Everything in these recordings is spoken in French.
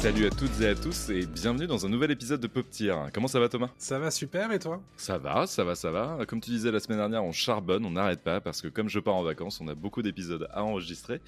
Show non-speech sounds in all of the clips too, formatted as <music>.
Salut à toutes et à tous et bienvenue dans un nouvel épisode de Pop Tier. Comment ça va Thomas? Ça va super et toi? Ça va, ça va, ça va. Comme tu disais la semaine dernière, on charbonne, on n'arrête pas parce que comme je pars en vacances, on a beaucoup d'épisodes à enregistrer. Et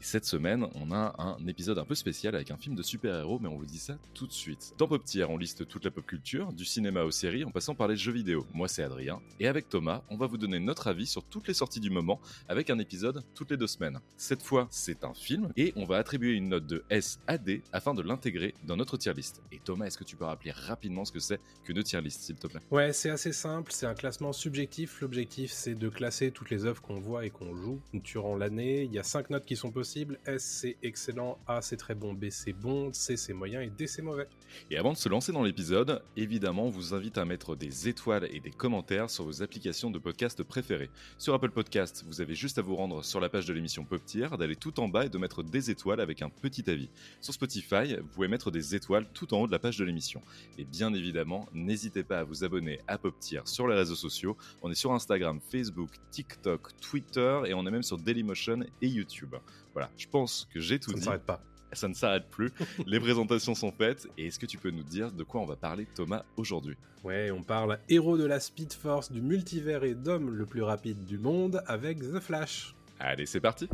cette semaine, on a un épisode un peu spécial avec un film de super-héros, mais on vous dit ça tout de suite. Dans Pop Tier, on liste toute la pop culture, du cinéma aux séries, en passant par les jeux vidéo. Moi, c'est Adrien. Et avec Thomas, on va vous donner notre avis sur toutes les sorties du moment avec un épisode toutes les deux semaines. Cette fois, c'est un film et on va attribuer une note de S à D afin de l'intégrer dans notre tier list. Et Thomas, est-ce que tu peux rappeler rapidement ce que c'est qu'une tier list, s'il te plaît? Ouais, c'est assez simple, c'est un classement subjectif. L'objectif, c'est de classer toutes les œuvres qu'on voit et qu'on joue durant l'année. Il y a cinq notes qui sont possibles. S, c'est excellent, A, c'est très bon, B, c'est bon, C, c'est moyen et D, c'est mauvais. Et avant de se lancer dans l'épisode, évidemment, on vous invite à mettre des étoiles et des commentaires sur vos applications de podcast préférées. Sur Apple Podcast, vous avez juste à vous rendre sur la page de l'émission Pop Tier, d'aller tout en bas et de mettre des étoiles avec un petit avis. Sur Spotify, vous pouvez mettre des étoiles tout en haut de la page de l'émission. Et bien évidemment, n'hésitez pas à vous abonner à Pop Tier sur les réseaux sociaux. On est sur Instagram, Facebook, TikTok, Twitter et on est même sur Dailymotion et YouTube. Voilà, je pense que j'ai tout Ça ne dit. s'arrête pas. Ça ne s'arrête plus. <laughs> Les présentations sont faites. Et est-ce que tu peux nous dire de quoi on va parler, Thomas, aujourd'hui? Ouais, on parle héros de la Speed Force, du multivers et d'homme le plus rapide du monde avec The Flash. Allez, c'est parti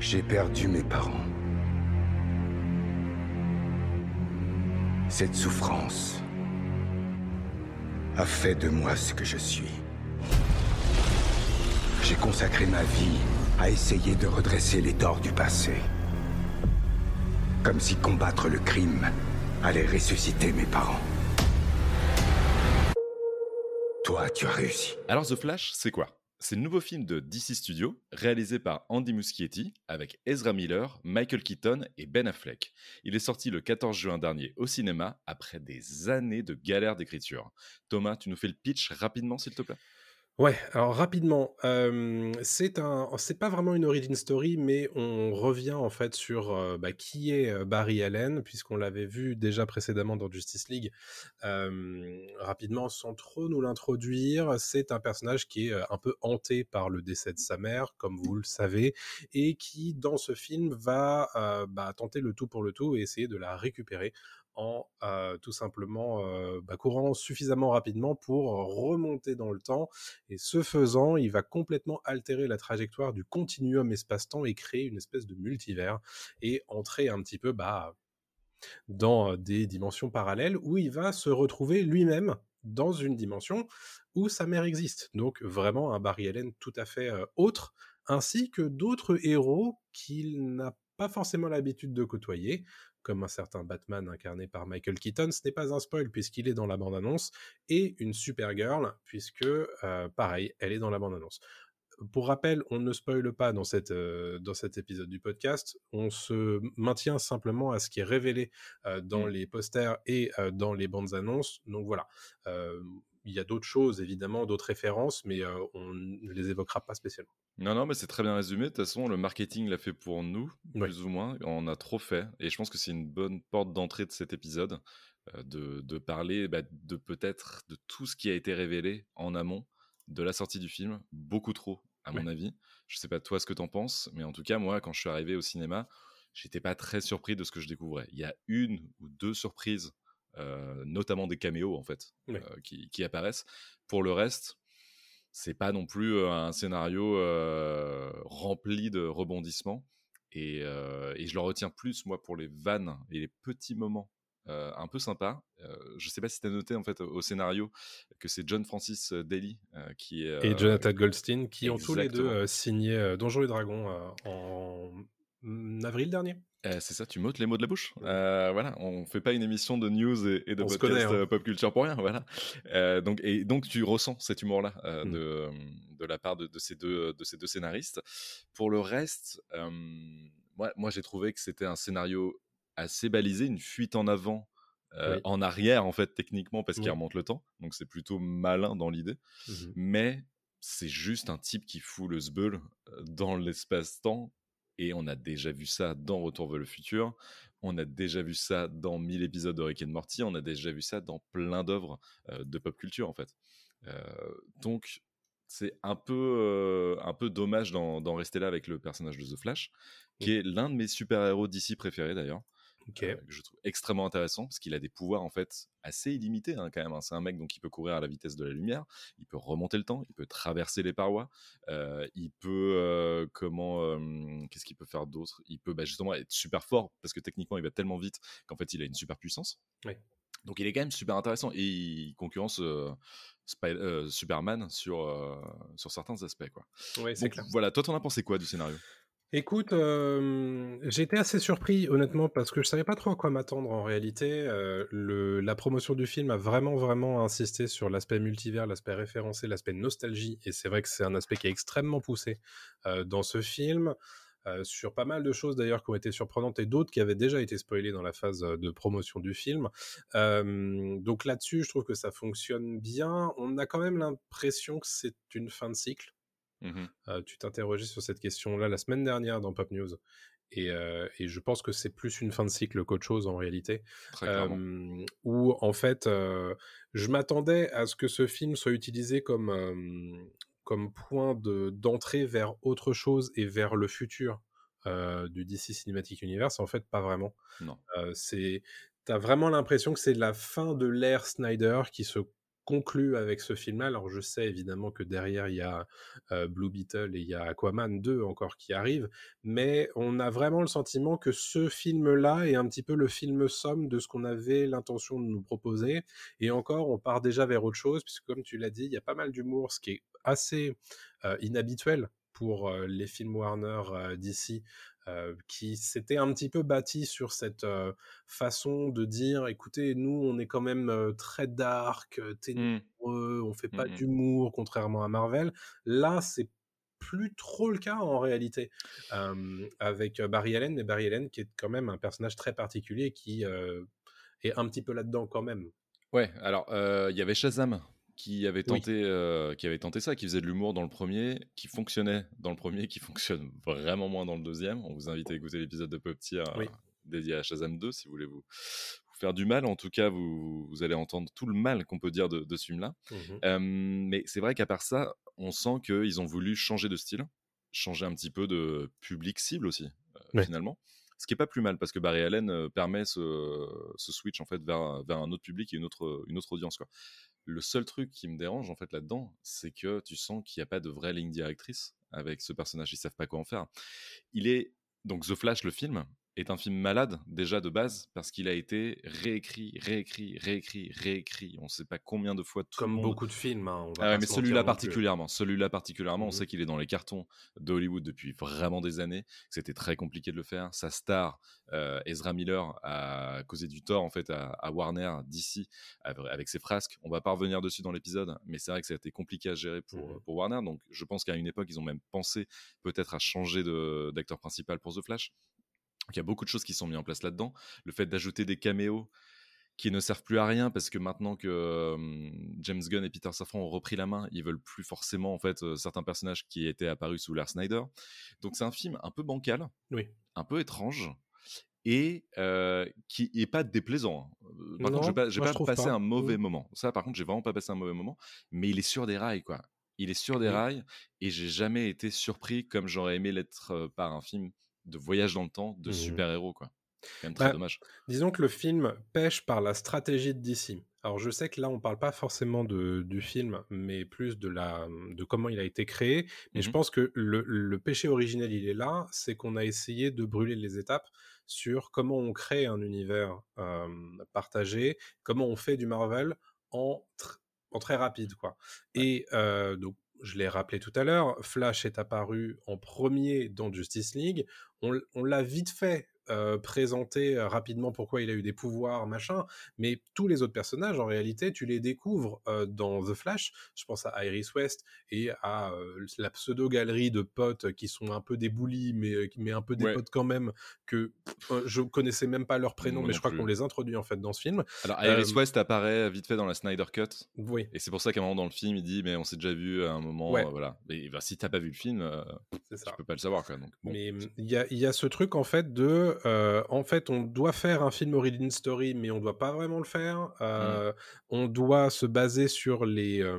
J'ai perdu mes parents. Cette souffrance a fait de moi ce que je suis. J'ai consacré ma vie à essayer de redresser les torts du passé. Comme si combattre le crime allait ressusciter mes parents. Toi, tu as réussi. Alors, The Flash, c'est quoi? C'est le nouveau film de DC Studios, réalisé par Andy Muschietti, avec Ezra Miller, Michael Keaton et Ben Affleck. Il est sorti le 14 juin dernier au cinéma, après des années de galère d'écriture. Thomas, tu nous fais le pitch rapidement, s'il te plaît? Ouais, alors rapidement, c'est pas vraiment une origin story, mais on revient en fait sur bah, qui est Barry Allen, puisqu'on l'avait vu déjà précédemment dans Justice League. Rapidement, sans trop nous l'introduire, c'est un personnage qui est un peu hanté par le décès de sa mère, comme vous le savez, et qui dans ce film va bah, tenter le tout pour le tout et essayer de la récupérer en euh, tout simplement euh, bah, courant suffisamment rapidement pour remonter dans le temps. Et ce faisant, il va complètement altérer la trajectoire du continuum espace-temps et créer une espèce de multivers et entrer un petit peu bah, dans des dimensions parallèles où il va se retrouver lui-même dans une dimension où sa mère existe. Donc vraiment un Barry Allen tout à fait euh, autre, ainsi que d'autres héros qu'il n'a pas forcément l'habitude de côtoyer, comme un certain Batman incarné par Michael Keaton, ce n'est pas un spoil puisqu'il est dans la bande-annonce, et une Supergirl, puisque, euh, pareil, elle est dans la bande-annonce. Pour rappel, on ne spoile pas dans, cette, euh, dans cet épisode du podcast, on se maintient simplement à ce qui est révélé euh, dans Mm. les posters et dans les bandes annonces. Donc voilà, il y a d'autres choses évidemment, d'autres références, mais on ne les évoquera pas spécialement. Non, non, mais c'est très bien résumé. De toute façon, le marketing l'a fait pour nous, Ouais. plus ou moins. On a trop fait. Et je pense que c'est une bonne porte d'entrée de cet épisode, euh, de, de parler bah, de peut-être de tout ce qui a été révélé en amont de la sortie du film. Beaucoup trop, à mon avis. Je sais pas toi ce que t'en penses, mais en tout cas, moi, quand je suis arrivé au cinéma, j'étais pas très surpris de ce que je découvrais. Il y a une ou deux surprises, euh, notamment des caméos, en fait, Ouais. euh, qui, qui apparaissent. Pour le reste, c'est pas non plus un scénario rempli de rebondissements. Et, et je le retiens plus, moi, pour les vannes et les petits moments euh, un peu sympas. Euh, je sais pas si tu as noté, en fait, au scénario, que c'est John Francis Daly euh, qui est. et Jonathan Goldstein, qui ont tous les deux signé Donjons et Dragons en avril dernier. Euh, c'est ça, tu m'ôtes les mots de la bouche. Euh, voilà, on fait pas une émission de news et, et de On podcast connaît, hein. euh, pop culture pour rien. Voilà. Euh, donc et donc tu ressens cet humour-là Mm. de, de la part de, de ces deux de ces deux scénaristes. Pour le reste, moi, moi j'ai trouvé que c'était un scénario assez balisé, une fuite en avant. Oui. en arrière en fait techniquement parce qu'il remonte le temps donc c'est plutôt malin dans l'idée Mhm. mais c'est juste un type qui fout le zbeul dans l'espace-temps. Et on a déjà vu ça dans Retour vers le futur. On a déjà vu ça dans 1000 épisodes de Rick and Morty. On a déjà vu ça dans plein d'œuvres de pop culture, en fait. donc, c'est un peu, un peu dommage d'en rester là avec le personnage de The Flash, qui est l'un de mes super-héros d'ici préférés d'ailleurs. Euh, que je trouve extrêmement intéressant parce qu'il a des pouvoirs en fait assez illimités hein, quand même. Hein. C'est un mec donc il peut courir à la vitesse de la lumière, il peut remonter le temps, il peut traverser les parois, euh, il peut euh, comment qu'est-ce qu'il peut faire d'autre? Il peut bah, justement être super fort parce que techniquement il va tellement vite qu'en fait il a une super puissance. Donc il est quand même super intéressant et il concurrence Superman sur, sur certains aspects. Quoi. Voilà, toi t'en as pensé quoi du scénario? Écoute, euh, j'ai été assez surpris, honnêtement, parce que je savais pas trop à quoi m'attendre en réalité. Euh, la promotion du film a vraiment, vraiment insisté sur l'aspect multivers, l'aspect référencé, l'aspect nostalgie, et c'est vrai que c'est un aspect qui est extrêmement poussé euh, dans ce film. Sur pas mal de choses d'ailleurs qui ont été surprenantes et d'autres qui avaient déjà été spoilées dans la phase de promotion du film. Donc là-dessus, je trouve que ça fonctionne bien. On a quand même l'impression que c'est une fin de cycle. Mmh tu t'interrogeais sur cette question-là la semaine dernière dans Pop News. Et, et je pense que c'est plus une fin de cycle qu'autre chose en réalité. où en fait, je m'attendais à ce que ce film soit utilisé comme, comme point d'entrée vers autre chose et vers le futur du DC Cinematic Universe. En fait, pas vraiment. Non. c'est T'as vraiment l'impression que c'est la fin de l'ère Snyder qui se conclut avec ce film-là. Alors je sais évidemment que derrière il y a Blue Beetle et il y a Aquaman 2 encore qui arrivent, mais on a vraiment le sentiment que ce film-là est un petit peu le film somme de ce qu'on avait l'intention de nous proposer. Et encore, on part déjà vers autre chose, puisque comme tu l'as dit, il y a pas mal d'humour, ce qui est assez inhabituel pour les films Warner d'ici, euh, qui s'était un petit peu bâti sur cette euh, façon de dire écoutez, nous, on est quand même euh, très dark, mmh. ténébreux, on fait pas mmh d'humour, contrairement à Marvel. Là, c'est plus trop le cas en réalité avec Barry Allen, mais Barry Allen qui est quand même un personnage très particulier qui est un petit peu là-dedans quand même. Ouais, alors il y avait Shazam qui avait tenté, euh, qui avait tenté ça, qui faisait de l'humour dans le premier, qui fonctionnait dans le premier, qui fonctionne vraiment moins dans le deuxième. On vous invite à écouter l'épisode de Pop Tier dédié à Shazam 2 si vous voulez vous, faire du mal. En tout cas, vous, vous allez entendre tout le mal qu'on peut dire de, ce film-là. Mmh mais c'est vrai qu'à part ça, on sent qu'ils ont voulu changer de style, changer un petit peu de public cible aussi, euh, finalement ce qui est pas plus mal parce que Barry Allen euh, permet ce, switch en fait vers, vers un autre public et une autre, une autre audience quoi. Le seul truc qui me dérange en fait là-dedans, c'est que tu sens qu'il n'y a pas de vraie ligne directrice avec ce personnage. Ils savent pas quoi en faire. Il est donc The Flash, le film, est un film malade déjà de base parce qu'il a été réécrit, réécrit, réécrit, réécrit. On ne sait pas combien de fois. Tout Comme beaucoup de films. Hein, ah mais celui-là particulièrement, celui-là particulièrement, on mmh sait qu'il est dans les cartons d'Hollywood depuis vraiment des années. C'était très compliqué de le faire. Sa star, euh, Ezra Miller, a causé du tort en fait à, Warner d'ici avec ses frasques. On va pas revenir dessus dans l'épisode, mais c'est vrai que ça a été compliqué à gérer pour, mmh pour Warner. Donc je pense qu'à une époque, ils ont même pensé peut-être à changer d'acteur principal pour The Flash il y a beaucoup de choses qui sont mises en place là-dedans. Le fait d'ajouter des caméos qui ne servent plus à rien parce que maintenant que James Gunn et Peter Safran ont repris la main, ils veulent plus forcément en fait certains personnages qui étaient apparus sous l'ère Snyder. Donc c'est un film un peu bancal, oui. un peu étrange et qui est pas déplaisant. Hein. Par contre, je n'ai pas, passé un mauvais mmh. moment. Ça, par contre, j'ai vraiment pas passé un mauvais moment, mais il est sur des rails quoi. Il est sur des rails et j'ai jamais été surpris comme j'aurais aimé l'être par un film de voyage dans le temps de mmh super-héros, quoi. C'est même très bah, dommage. Disons que le film pêche par la stratégie de DC. Alors je sais que là on parle pas forcément de, du film, mais plus de la de comment il a été créé. Mais je mmh pense que le, le, péché originel il est là, c'est qu'on a essayé de brûler les étapes sur comment on crée un univers partagé, comment on fait du Marvel en, en très rapide quoi. Et donc je l'ai rappelé tout à l'heure, Flash est apparu en premier dans Justice League. On, l'a vite fait euh, présenter euh, rapidement pourquoi il a eu des pouvoirs, machin, mais tous les autres personnages, en réalité, tu les découvres euh, dans The Flash. Je pense à Iris West et à la pseudo-galerie de potes qui sont un peu des bullies, mais, mais un peu des Ouais. potes quand même, que je connaissais même pas leur prénom, Moi mais je crois qu'on les introduit en fait dans ce film. Alors, Iris West apparaît vite fait dans la Snyder Cut. Oui, Et c'est pour ça qu'à un moment dans le film, il dit Mais on s'est déjà vu à un moment. Ouais. voilà. Et bah, si t'as pas vu le film, ça. peux pas le savoir. Quoi. Donc, bon. Mais mmh, il y a, il y a ce truc en fait de, euh, en fait, on doit faire un film origin story, mais on doit pas vraiment le faire. Euh, On doit se baser sur les euh,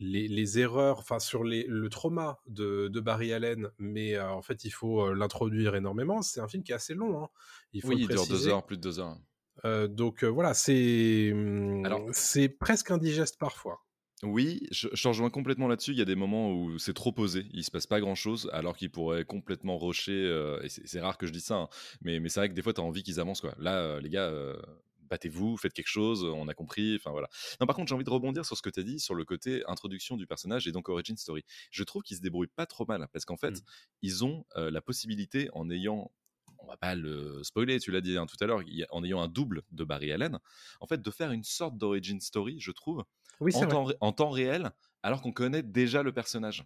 les, les erreurs, enfin sur les, le trauma de, de Barry Allen, mais en fait, il faut l'introduire énormément. C'est un film qui est assez long. Hein. Il faut oui, il dure deux heures, plus de deux heures. Donc voilà, c'est Alors- c'est presque indigeste parfois. Oui, je, je rejoins complètement là-dessus. Il y a des moments où c'est trop posé, il se passe pas grand-chose, alors qu'il pourrait complètement rusher. euh, et c'est rare que je dise ça, hein, mais, mais c'est vrai que des fois, tu as envie qu'ils avancent. Quoi. Là, euh, les gars, euh, battez-vous, faites quelque chose, on a compris. Enfin voilà. Non, par contre, j'ai envie de rebondir sur ce que tu as dit, sur le côté introduction du personnage et donc origin story. Je trouve qu'ils se débrouillent pas trop mal, parce qu'en fait, Mm. ils ont la possibilité, en ayant on va pas le spoiler, tu l'as dit hein, tout à l'heure, en ayant un double de Barry Allen, en fait, de faire une sorte d'origin story, je trouve, Oui, en temps, ré- en temps réel, alors qu'on connaît déjà le personnage.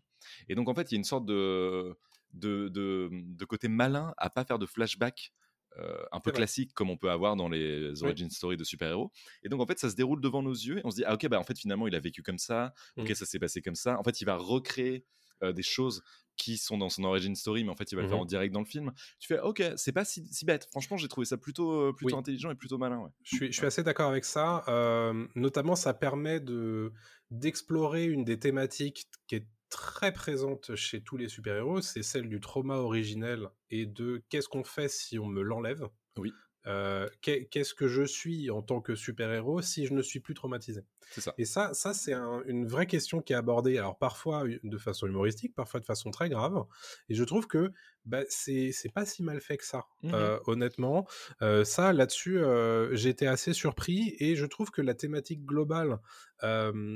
Et donc, en fait, il y a une sorte de, de, de, de côté malin à pas faire de flashback euh, un peu classique comme on peut avoir dans les origin stories de super-héros. Et donc, en fait, ça se déroule devant nos yeux et on se dit, ah ok, bah en fait, finalement, il a vécu comme ça, ok, Mm. ça s'est passé comme ça. En fait, il va recréer euh, des choses qui sont dans son origin story, mais en fait, il va le faire Mhm. en direct dans le film. Tu fais, ok, c'est pas si, si bête. Franchement, j'ai trouvé ça plutôt, euh, plutôt Oui. intelligent et plutôt malin. Ouais. Je suis, je suis assez d'accord avec ça. Euh, notamment, ça permet de d'explorer une des thématiques qui est très présente chez tous les super-héros, c'est celle du trauma originel et de qu'est-ce qu'on fait si on me l'enlève. Oui. Euh, qu'est- qu'est-ce que je suis en tant que super-héros si je ne suis plus traumatisé? Ça. Et ça, ça c'est un- une vraie question qui est abordée, alors parfois de façon humoristique, parfois de façon très grave. Et je trouve que bah, c'est pas si mal fait que ça, Mhm. euh, honnêtement. Euh, ça, là-dessus, j'étais assez surpris et je trouve que la thématique globale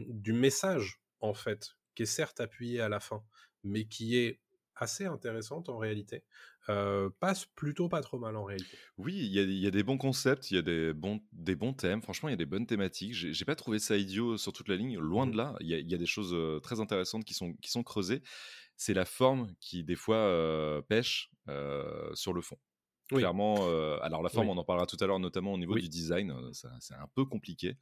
du message, en fait, qui est certes appuyée à la fin, mais qui est assez intéressante en réalité, euh, passe plutôt pas trop mal en réalité. Oui, il y, a- il y a des bons concepts, il y a des bons, des bons thèmes. Franchement, il y a des bonnes thématiques. J'ai pas trouvé ça idiot sur toute la ligne. Loin de Mhm. là, il y a, il y a des choses euh, très intéressantes qui sont, qui sont creusées. C'est la forme qui, des fois, euh, pêche euh, sur le fond. Oui. Clairement, euh, alors la forme, Oui. on en parlera tout à l'heure, notamment au niveau Oui. du design, euh, c'est un peu compliqué.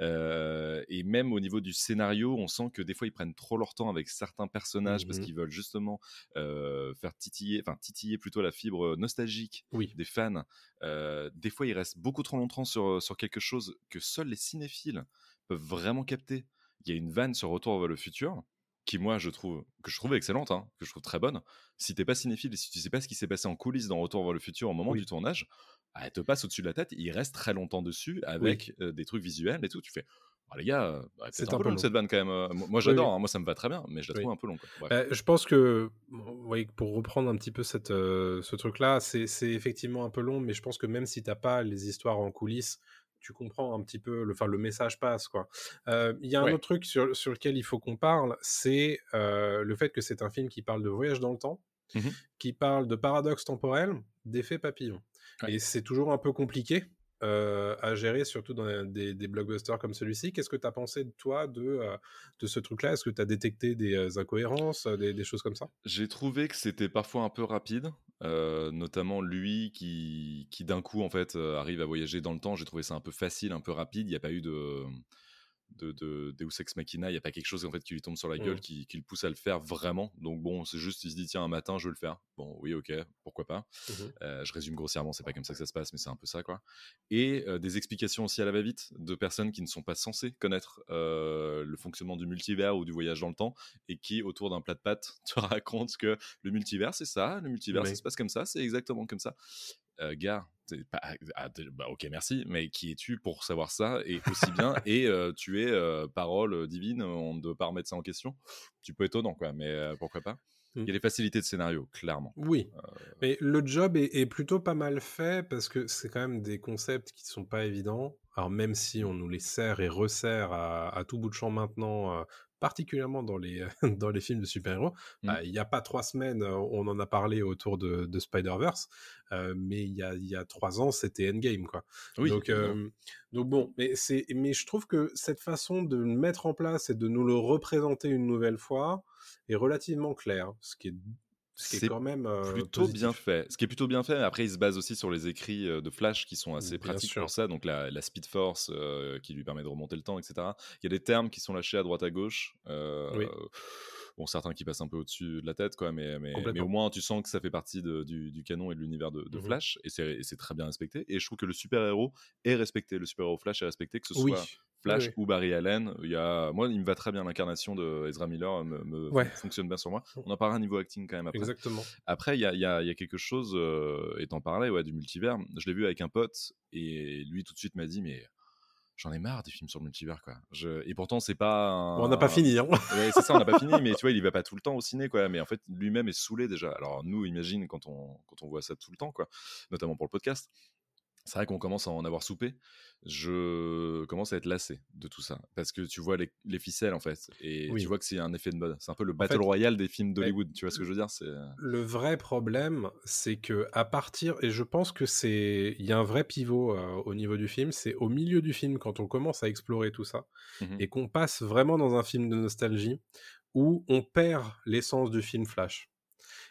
Euh, et même au niveau du scénario, on sent que des fois ils prennent trop leur temps avec certains personnages parce Mhm. qu'ils veulent justement euh, faire titiller, enfin titiller plutôt la fibre nostalgique Oui. des fans. Des fois, ils restent beaucoup trop longtemps sur, sur quelque chose que seuls les cinéphiles peuvent vraiment capter. Il y a une vanne sur Retour vers le futur qui, moi, je trouve que je trouve excellente, hein, que je trouve très bonne. Si t'es pas cinéphile et si tu sais pas ce qui s'est passé en coulisses dans Retour vers le futur au moment Oui. du tournage, ah, elle te passe au-dessus de la tête. Il reste très longtemps dessus avec euh, des trucs visuels et tout. Tu fais, Ah, les gars, euh, bah, C'est un, un peu long long. cette vanne quand même. Euh, Moi, j'adore, oui. hein, moi ça me va très bien, mais je la trouve un peu long. Quoi. Bah, je pense que, oui, pour reprendre un petit peu cette, euh, ce truc-là, c'est c'est effectivement un peu long, mais je pense que même si t'as pas les histoires en coulisses, tu comprends un petit peu, le, enfin, le message passe, quoi. Euh, Il y a un Ouais. autre truc sur, sur lequel il faut qu'on parle, c'est euh, le fait que c'est un film qui parle de voyage dans le temps, Mhm. qui parle de paradoxe temporel, d'effet papillon. Ouais. Et c'est toujours un peu compliqué. Euh, à gérer, surtout dans des, blockbusters comme celui-ci. Qu'est-ce que tu as pensé toi de, euh, ce truc-là? Est-ce que tu as détecté des euh, incohérences, des, choses comme ça? J'ai trouvé que c'était parfois un peu rapide, notamment lui qui, qui d'un coup en fait arrive à voyager dans le temps. J'ai trouvé ça un peu facile, un peu rapide. Il n'y a pas eu de, de, de Deus Ex Machina, il n'y a pas quelque chose en fait qui lui tombe sur la gueule, Mm. qui, qui le pousse à le faire vraiment. Donc bon, c'est juste, il se dit tiens un matin je vais le faire. Bon oui ok, pourquoi pas. Mhm. Euh, je résume grossièrement, c'est pas comme ça que ça se passe, mais c'est un peu ça, quoi. Et euh, des explications aussi à la va-vite de personnes qui ne sont pas censées connaître euh, le fonctionnement du multivers ou du voyage dans le temps et qui, autour d'un plat de pâtes, <laughs> te racontent que le multivers, c'est ça, le multivers, Oui. ça se passe comme ça, c'est exactement comme ça. Euh, gars, pas- ah, bah, ok, merci, mais qui es-tu pour savoir ça et aussi bien <laughs> Et euh, tu es euh, parole divine, on ne doit pas remettre ça en question. Tu peux étonnant, quoi, mais euh, pourquoi pas Il y a des facilités de scénario, clairement. Oui, mais le job est, est plutôt pas mal fait parce que c'est quand même des concepts qui sont pas évidents. Alors même si on nous les sert et resserre à, à tout bout de champ maintenant, particulièrement dans les, <laughs> dans les films de super-héros. Mmh. Bah, il n'y a pas trois semaines, on en a parlé autour de, de Spider-Verse, mais il y a, y a trois ans, c'était Endgame, quoi. Oui, donc, donc bon, mais, c'est, mais je trouve que cette façon de le mettre en place et de nous le représenter une nouvelle fois est relativement claire, ce qui est, ce qui est C'est quand même euh, plutôt bien fait. Ce qui est plutôt bien fait, mais après, il se base aussi sur les écrits euh, de Flash qui sont assez Bien pratiques sûr. pour ça. Donc, la, la Speed Force euh, qui lui permet de remonter le temps, etc. Il y a des termes qui sont lâchés à droite à gauche. euh, Oui. Bon, certains qui passent un peu au-dessus de la tête, quoi, mais, mais, mais Complètement. au moins tu sens que ça fait partie de- du, du canon et de l'univers de, de Mhm. Flash, et c'est et c'est très bien respecté. Et je trouve que le super-héros est respecté, le super-héros Flash est respecté, que ce Oui. soit Flash oui. ou Barry Allen. Il y a... Moi, il me va très bien, l'incarnation de Ezra Miller me, me- Ouais. fonctionne bien sur moi. On en parlera niveau acting quand même après. Exactement. Après, il y a, y a- y a quelque chose, euh, et t'en parlais, ouais, du multivers. Je l'ai vu avec un pote, et lui tout de suite m'a dit, mais j'en ai marre des films sur le multivers, quoi. Je... Et pourtant, c'est pas. un- Bon, on n'a pas fini. Hein. <laughs> Ouais, c'est ça, on n'a pas fini, mais tu vois, il y va pas tout le temps au ciné, quoi. Mais en fait, lui-même est saoulé déjà. Alors, nous, imagine quand on, quand on voit ça tout le temps, quoi, notamment pour le podcast. C'est vrai qu'on commence à en avoir soupé. Je commence à être lassé de tout ça. Parce que tu vois les, les ficelles, en fait. Et Oui. tu vois que c'est un effet de mode. C'est un peu le battle fait, royale des films d'Hollywood. Tu vois ce que je veux dire? C'est. Le vrai problème, c'est que à partir, et je pense que c'est, il y a un vrai pivot euh, au niveau du film, c'est au milieu du film quand on commence à explorer tout ça Mhm. et qu'on passe vraiment dans un film de nostalgie où on perd l'essence du film Flash.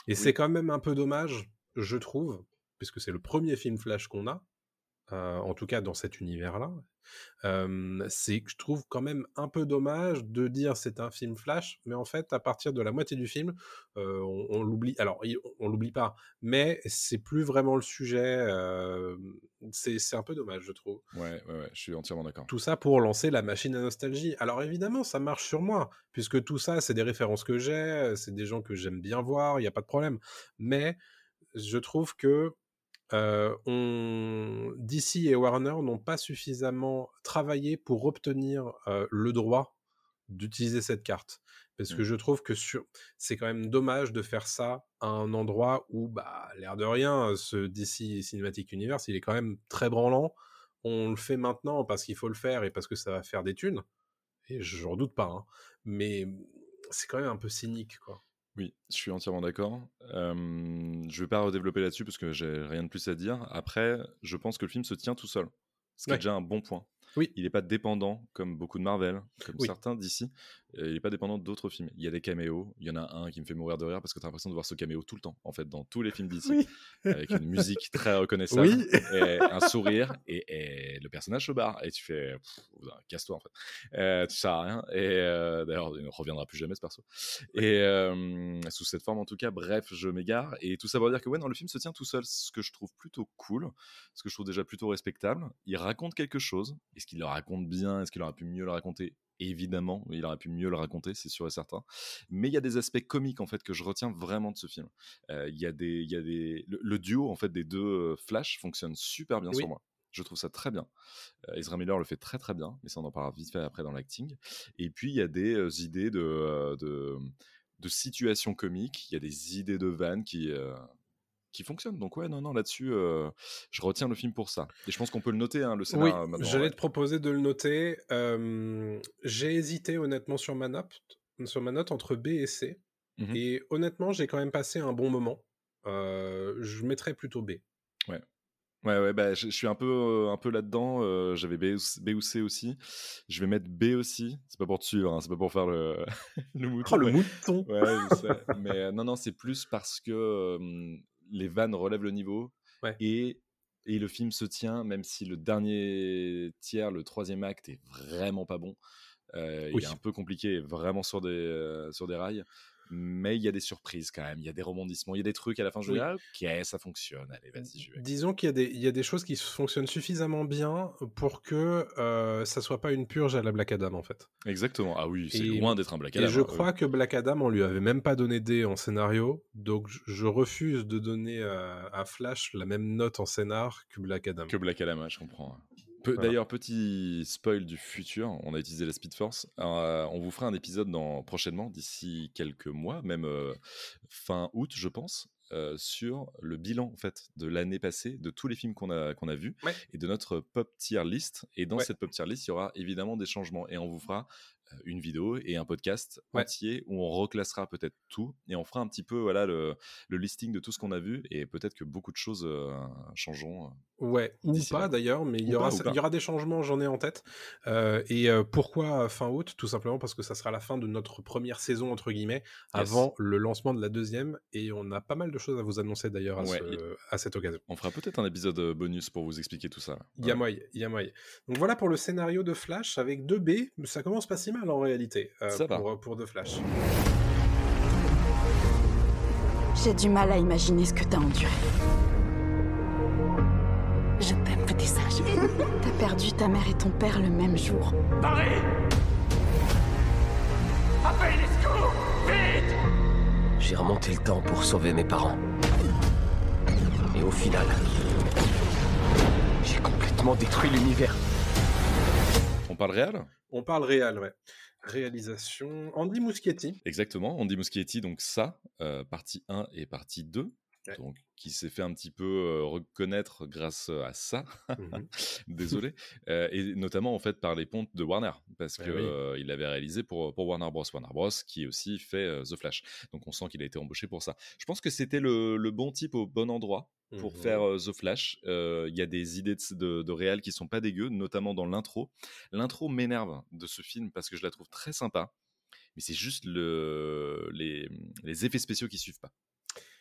Et c'est quand même un peu dommage, je trouve, puisque c'est le premier film Flash qu'on a, euh, en tout cas dans cet univers-là. Euh, c'est que je trouve quand même un peu dommage de dire c'est un film Flash, mais en fait, à partir de la moitié du film, euh, on, on l'oublie. Alors, il- on, l'oublie pas, mais c'est plus vraiment le sujet. c'est c'est un peu dommage, je trouve. Ouais, ouais, ouais, je suis entièrement d'accord. Tout ça pour lancer la machine à nostalgie. Alors évidemment, ça marche sur moi, puisque tout ça, c'est des références que j'ai, c'est des gens que j'aime bien voir, il n'y a pas de problème. Mais je trouve que euh, on... DC et Warner n'ont pas suffisamment travaillé pour obtenir euh, le droit d'utiliser cette carte. Parce que Mm. je trouve que sur... c'est quand même dommage de faire ça à un endroit où, bah, l'air de rien, ce DC Cinematic Universe, il est quand même très branlant. On le fait maintenant parce qu'il faut le faire et parce que ça va faire des thunes. Et j'en doute pas. hein. Mais c'est quand même un peu cynique, quoi. Oui, je suis entièrement d'accord. Euh, je vais pas redévelopper là-dessus parce que j'ai rien de plus à dire. Après, je pense que le film se tient tout seul, ce qui est déjà un bon point. Oui. Il n'est pas dépendant, comme beaucoup de Marvel, comme Oui. certains d'ici. euh, il n'est pas dépendant d'autres films. Il y a des caméos. Il y en a un qui me fait mourir de rire parce que tu as l'impression de voir ce caméo tout le temps, en fait, dans tous les films d'ici, Oui. avec une musique <laughs> très reconnaissable, Oui. et un sourire, et, et le personnage se barre. Et tu fais, casse-toi, en fait. Euh, tu sers à rien. Et euh, d'ailleurs, il ne reviendra plus jamais, ce perso. Et euh, sous cette forme, en tout cas, bref, je m'égare. Et tout ça pour dire que ouais, non, le film se tient tout seul, ce que je trouve plutôt cool, ce que je trouve déjà plutôt respectable. Il raconte quelque chose. Est-ce qu'il le raconte bien Est-ce qu'il aurait pu mieux le raconter? Évidemment, il aurait pu mieux le raconter, c'est sûr et certain. Mais il y a des aspects comiques en fait que je retiens vraiment de ce film. Euh, Il y a des, il y a des, le, le duo en fait des deux euh, Flash fonctionne super bien Oui. sur moi. Je trouve ça très bien. Euh, Ezra Miller le fait très très bien, mais ça on en parlera vite fait après dans l'acting. Et puis il y a des euh, idées de, de, de situations comiques, il y a des idées de vannes qui, qui fonctionnent. Donc ouais, non, non, là-dessus, euh, je retiens le film pour ça. Et je pense qu'on peut le noter, hein, le Oui, scénario. maintenant, j'allais ouais. te proposer de le noter. Euh, j'ai hésité honnêtement sur ma note, sur ma note entre B et C. Mhm. Et honnêtement, j'ai quand même passé un bon moment. Euh, je mettrais plutôt B. Ouais, ouais, bah, je, je suis un peu, euh, un peu là-dedans. euh, J'avais B, ou C- B ou C aussi. Je vais mettre B aussi. C'est pas pour te suivre, hein, c'est pas pour faire le, <laughs> le mouton. Oh, le mais- mouton Ouais, je sais. <laughs> Mais euh, non, non, c'est plus parce que euh, les vannes relèvent le niveau Ouais. et, et le film se tient, même si le dernier tiers, le troisième acte est vraiment pas bon. Euh, Oui. Il est un peu compliqué, vraiment sur des, euh, sur des rails. Mais il y a des surprises quand même, il y a des rebondissements, il y a des trucs à la fin. Je me dis, ah, ok, ça fonctionne, allez, vas-y, je vais. Disons qu'il y, a des- il y a des choses qui fonctionnent suffisamment bien pour que euh, ça soit pas une purge à la Black Adam en fait. Exactement. Ah oui, c'est Et- loin d'être un Black Et Adam. je hein, crois que Black Adam, on lui avait même pas donné D en scénario, donc je- refuse de donner à, à Flash la même note en scénar que Black Adam. Que Black Adam, je comprends. Voilà. D'ailleurs, petit spoil du futur, on a utilisé la Speed Force. Euh, on vous fera un épisode dans, prochainement, d'ici quelques mois, même euh, fin août, je pense, euh, sur le bilan en fait de l'année passée, de tous les films qu'on a qu'on a vus Ouais. et de notre pop tier list. Et dans Ouais. cette pop tier list, il y aura évidemment des changements et on vous fera une vidéo et un podcast Ouais. entier où on reclassera peut-être tout et on fera un petit peu voilà le, le listing de tout ce qu'on a vu et peut-être que beaucoup de choses euh, changeront. Ouais, ou pas d'ailleurs, mais il y, aura, il y aura des changements, j'en ai en tête. Euh, et euh, pourquoi fin août? Tout simplement parce que ça sera la fin de notre première saison, entre guillemets, avant le lancement de la deuxième. Et on a pas mal de choses à vous annoncer d'ailleurs à, Ouais, ce- à cette occasion. On fera peut-être un épisode euh, bonus pour vous expliquer tout ça. là. Il y a Ouais. Donc voilà pour le scénario de Flash avec 2 B. Ça commence pas si mal en réalité euh, Ça va. pour, pour The Flash. J'ai du mal à imaginer ce que t'as enduré. Je t'aime, petit sage. <laughs> T'as perdu ta mère et ton père le même jour. Paris Appelle les secours Vite J'ai remonté le temps pour sauver mes parents. Et au final, j'ai complètement détruit l'univers. On parle réel? On parle réel, ouais. Réalisation Andy Muschietti. Exactement, Andy Muschietti, donc ça, euh, partie 1 et partie 2, Ouais. donc, qui s'est fait un petit peu euh, reconnaître grâce à ça, Mhm. <laughs> désolé, euh, et notamment en fait par les pontes de Warner, parce Eh que oui. euh, il l'avait réalisé pour, pour Warner Bros. Warner Bros. qui aussi fait The Flash. Donc on sent qu'il a été embauché pour ça. Je pense que c'était le, le bon type au bon endroit pour Mhm. faire euh, The Flash. Euh, Il y a des idées de, de, de réal qui sont pas dégueu, notamment dans l'intro. L'intro m'énerve de ce film parce que je la trouve très sympa, mais c'est juste le, les, les effets spéciaux qui suivent pas.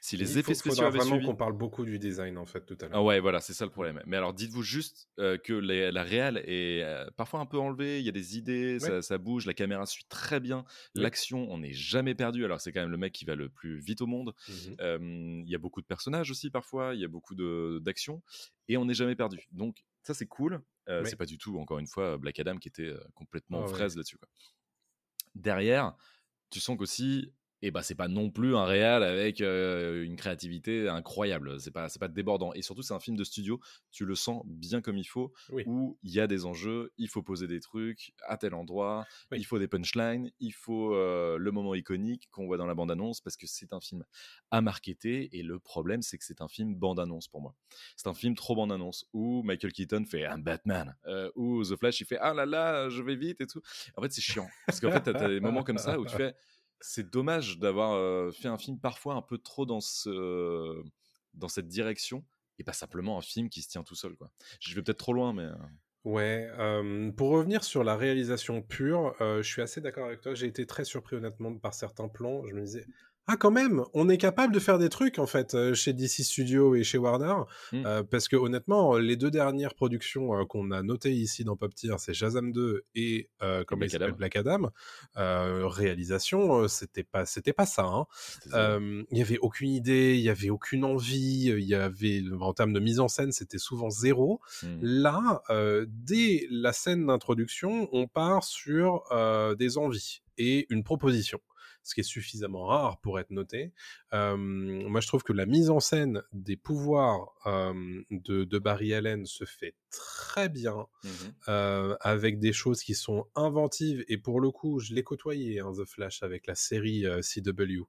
Si les effets faut- spéciaux avaient vraiment suivi... qu'on parle beaucoup du design en fait tout à l'heure. Ah ouais, voilà, c'est ça le problème. Mais alors, dites-vous juste euh, que les- la réal est euh, parfois un peu enlevée, il y a des idées, ça, Ouais. ça bouge, la caméra suit très bien, l'action, on n'est jamais perdu, alors c'est quand même le mec qui va le plus vite au monde. Euh, Il y a beaucoup de personnages aussi parfois, il y a beaucoup de- d'actions, et on n'est jamais perdu. Donc, ça, c'est cool. Euh, Oui. C'est pas du tout, encore une fois, Black Adam qui était complètement Ah ouais. fraise là-dessus. Derrière, tu sens qu'aussi, et bah c'est pas non plus un réal avec euh, une créativité incroyable. C'est pas c'est pas débordant. Et surtout c'est un film de studio. Tu le sens bien comme il faut. Oui. Où il y a des enjeux. Il faut poser des trucs à tel endroit. Oui. Il faut des punchlines. Il faut euh, le moment iconique qu'on voit dans la bande annonce parce que c'est un film à marketer. Et le problème c'est que c'est un film bande annonce pour moi. C'est un film trop bande annonce où Michael Keaton fait un Batman. Euh, où The Flash il fait ah là là je vais vite et tout. En fait c'est chiant parce qu'en fait t'as, t'as des moments comme ça où tu fais c'est dommage d'avoir fait un film parfois un peu trop dans ce dans cette direction et pas simplement un film qui se tient tout seul quoi. Je vais peut-être trop loin mais Ouais, pour revenir sur la réalisation pure, je suis assez d'accord avec toi. J'ai été très surpris honnêtement par certains plans. Je me disais, ah quand même, on est capable de faire des trucs en fait euh, chez DC Studios et chez Warner, Mm. Euh, parce que honnêtement, les deux dernières productions euh, qu'on a notées ici dans Pop Tier, c'est Shazam 2 et euh, comment Black il Adam. Black Adam. Réalisation, c'était pas, c'était pas ça. Hein. Il y avait aucune idée, il y avait aucune envie, il y avait en termes de mise en scène, c'était souvent zéro. Hmm. Là, dès la scène d'introduction, on part sur des envies et une proposition, ce qui est suffisamment rare pour être noté. Euh, moi, je trouve que la mise en scène des pouvoirs euh, de, de Barry Allen se fait très bien, euh, avec des choses qui sont inventives. Et pour le coup, je l'ai côtoyé, hein, The Flash, avec la série CW.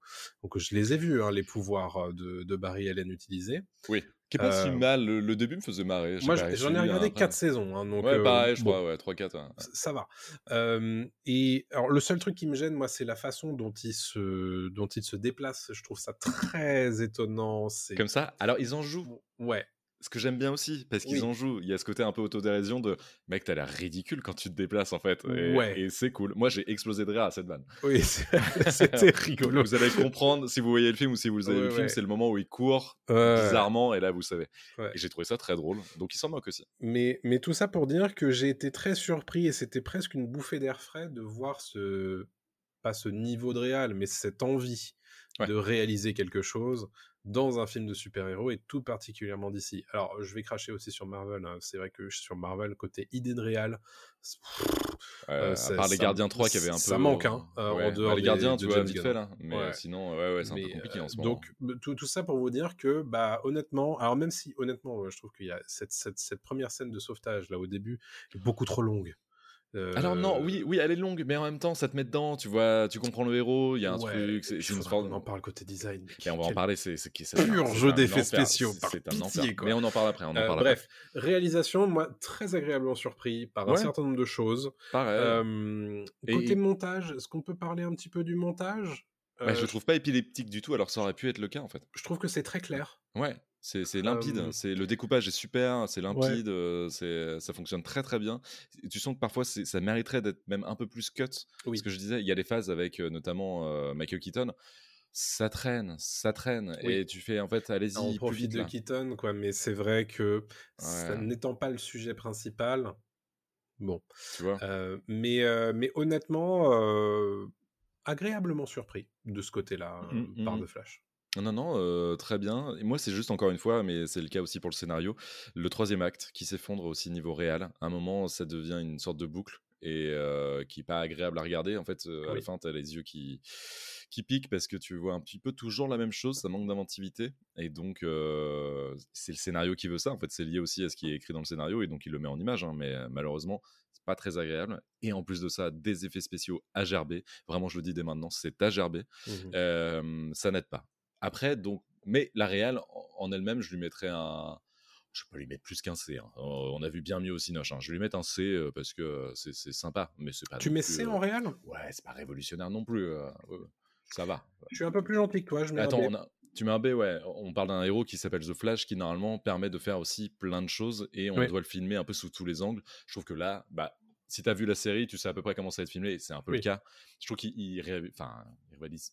Donc, je les ai vus, hein, les pouvoirs de, de Barry Allen utilisés. Oui. Qui est pas si Euh, mal. Le, le début me faisait marrer. Moi, j'en ai suivi, regardé après. 4 saisons. hein, donc, Ouais, euh, pareil, je bon, crois. Ouais, 3-4. ouais. c- ça va. Euh, et alors, le seul truc qui me gêne, moi, c'est la façon dont il se, dont il se déplace. Je trouve ça très étonnant. Comme ça? Alors ils en jouent? ouais. Ce que j'aime bien aussi, parce qu'ils Oui. en jouent. Il y a ce côté un peu autodérision de mec, t'as l'air ridicule quand tu te déplaces en fait. Et, Ouais. et c'est cool. Moi, j'ai explosé de rire à cette vanne. Oui, c'était <laughs> rigolo. Vous allez comprendre si vous voyez le film ou si vous avez Ouais, le film, c'est le moment où il court bizarrement et là vous savez. Et j'ai trouvé ça très drôle. Donc il s'en moque aussi. Mais, mais tout ça pour dire que j'ai été très surpris et c'était presque une bouffée d'air frais de voir ce, pas ce niveau de réal, mais cette envie de réaliser quelque chose dans un film de super-héros et tout particulièrement d'ici. Alors, je vais cracher aussi sur Marvel. hein. C'est vrai que sur Marvel, côté idée de réal, c'est- Euh, Euh, à part les Gardiens 3 qui avaient un peu. ça manque, hein, euh, Ouais. en dehors Bah, les des- Gardiens, de tu vois, James vite Gunn. fait là. Mais Ouais. sinon, ouais, ouais, c'est un Mais, peu compliqué euh, en ce moment. Donc, tout, tout ça pour vous dire que, bah, honnêtement, alors même si, honnêtement, euh, je trouve qu'il y a cette, cette, cette première scène de sauvetage là au début est beaucoup trop longue. Euh, Alors non, oui, oui, elle est longue, mais en même temps, ça te met dedans, tu vois, tu comprends le héros, il y a un ouais, truc, c'est une qu'on en parle côté design. Et on va en parler, c'est c'est pur jeu d'effets spéciaux, c'est- un enfer. quoi. Mais on en parle après, on en Euh, parle bref, réalisation, moi, très agréablement surpris par un certain nombre de choses. Pareil. Euh, Et- côté montage, est-ce qu'on peut parler un petit peu du montage? Euh, je le trouve pas épileptique du tout, alors ça aurait pu être le cas en fait. je trouve que c'est très clair. Ouais, c'est limpide, Euh, c'est le découpage est super, c'est limpide, euh, c'est ça fonctionne très très bien. Tu sens que parfois ça mériterait d'être même un peu plus cut. Oui. Ce que je disais, il y a des phases avec euh, notamment euh, Michael Keaton, ça traîne, ça traîne, Oui. et tu fais en fait allez-y on plus profite vite de. Keaton, quoi, mais c'est vrai que ça Ouais. n'étant pas le sujet principal, bon. Tu vois? Euh, mais, euh, mais honnêtement, euh, agréablement surpris de ce côté-là euh, Mm, par mm. The Flash. Non, non, euh, très bien. Et moi, c'est juste encore une fois, mais c'est le cas aussi pour le scénario, le troisième acte qui s'effondre aussi niveau réel. À un moment, ça devient une sorte de boucle et euh, qui est pas agréable à regarder. En fait, euh, à la fin, tu as les yeux qui, qui piquent parce que tu vois un petit peu toujours la même chose, ça manque d'inventivité. Et donc, euh, c'est le scénario qui veut ça. En fait, c'est lié aussi à ce qui est écrit dans le scénario et donc il le met en image. hein, mais malheureusement, pas très agréable. Et en plus de ça, des effets spéciaux à gerber. Vraiment, je le dis dès maintenant, c'est à gerber. Euh, ça n'aide pas. Après, donc, mais la réelle en- elle-même, je lui mettrais un. Je peux lui mettre plus qu'un C. hein. Euh, On a vu bien mieux au Cinoche. hein. Je lui mettre un C euh, parce que euh, c'est c'est sympa, mais c'est pas. Tu mets plus, C euh, en réel? Ouais, c'est pas révolutionnaire non plus. euh. Ça va. Je suis un peu plus gentil que toi, je mets un Attends, B. on a- tu mets un B, ouais. On parle d'un héros qui s'appelle The Flash qui normalement permet de faire aussi plein de choses et on Oui. doit le filmer un peu sous tous les angles. Je trouve que là, bah, si tu as vu la série, tu sais à peu près comment ça va être filmé et c'est un peu Oui. le cas. Je trouve qu'il enfin,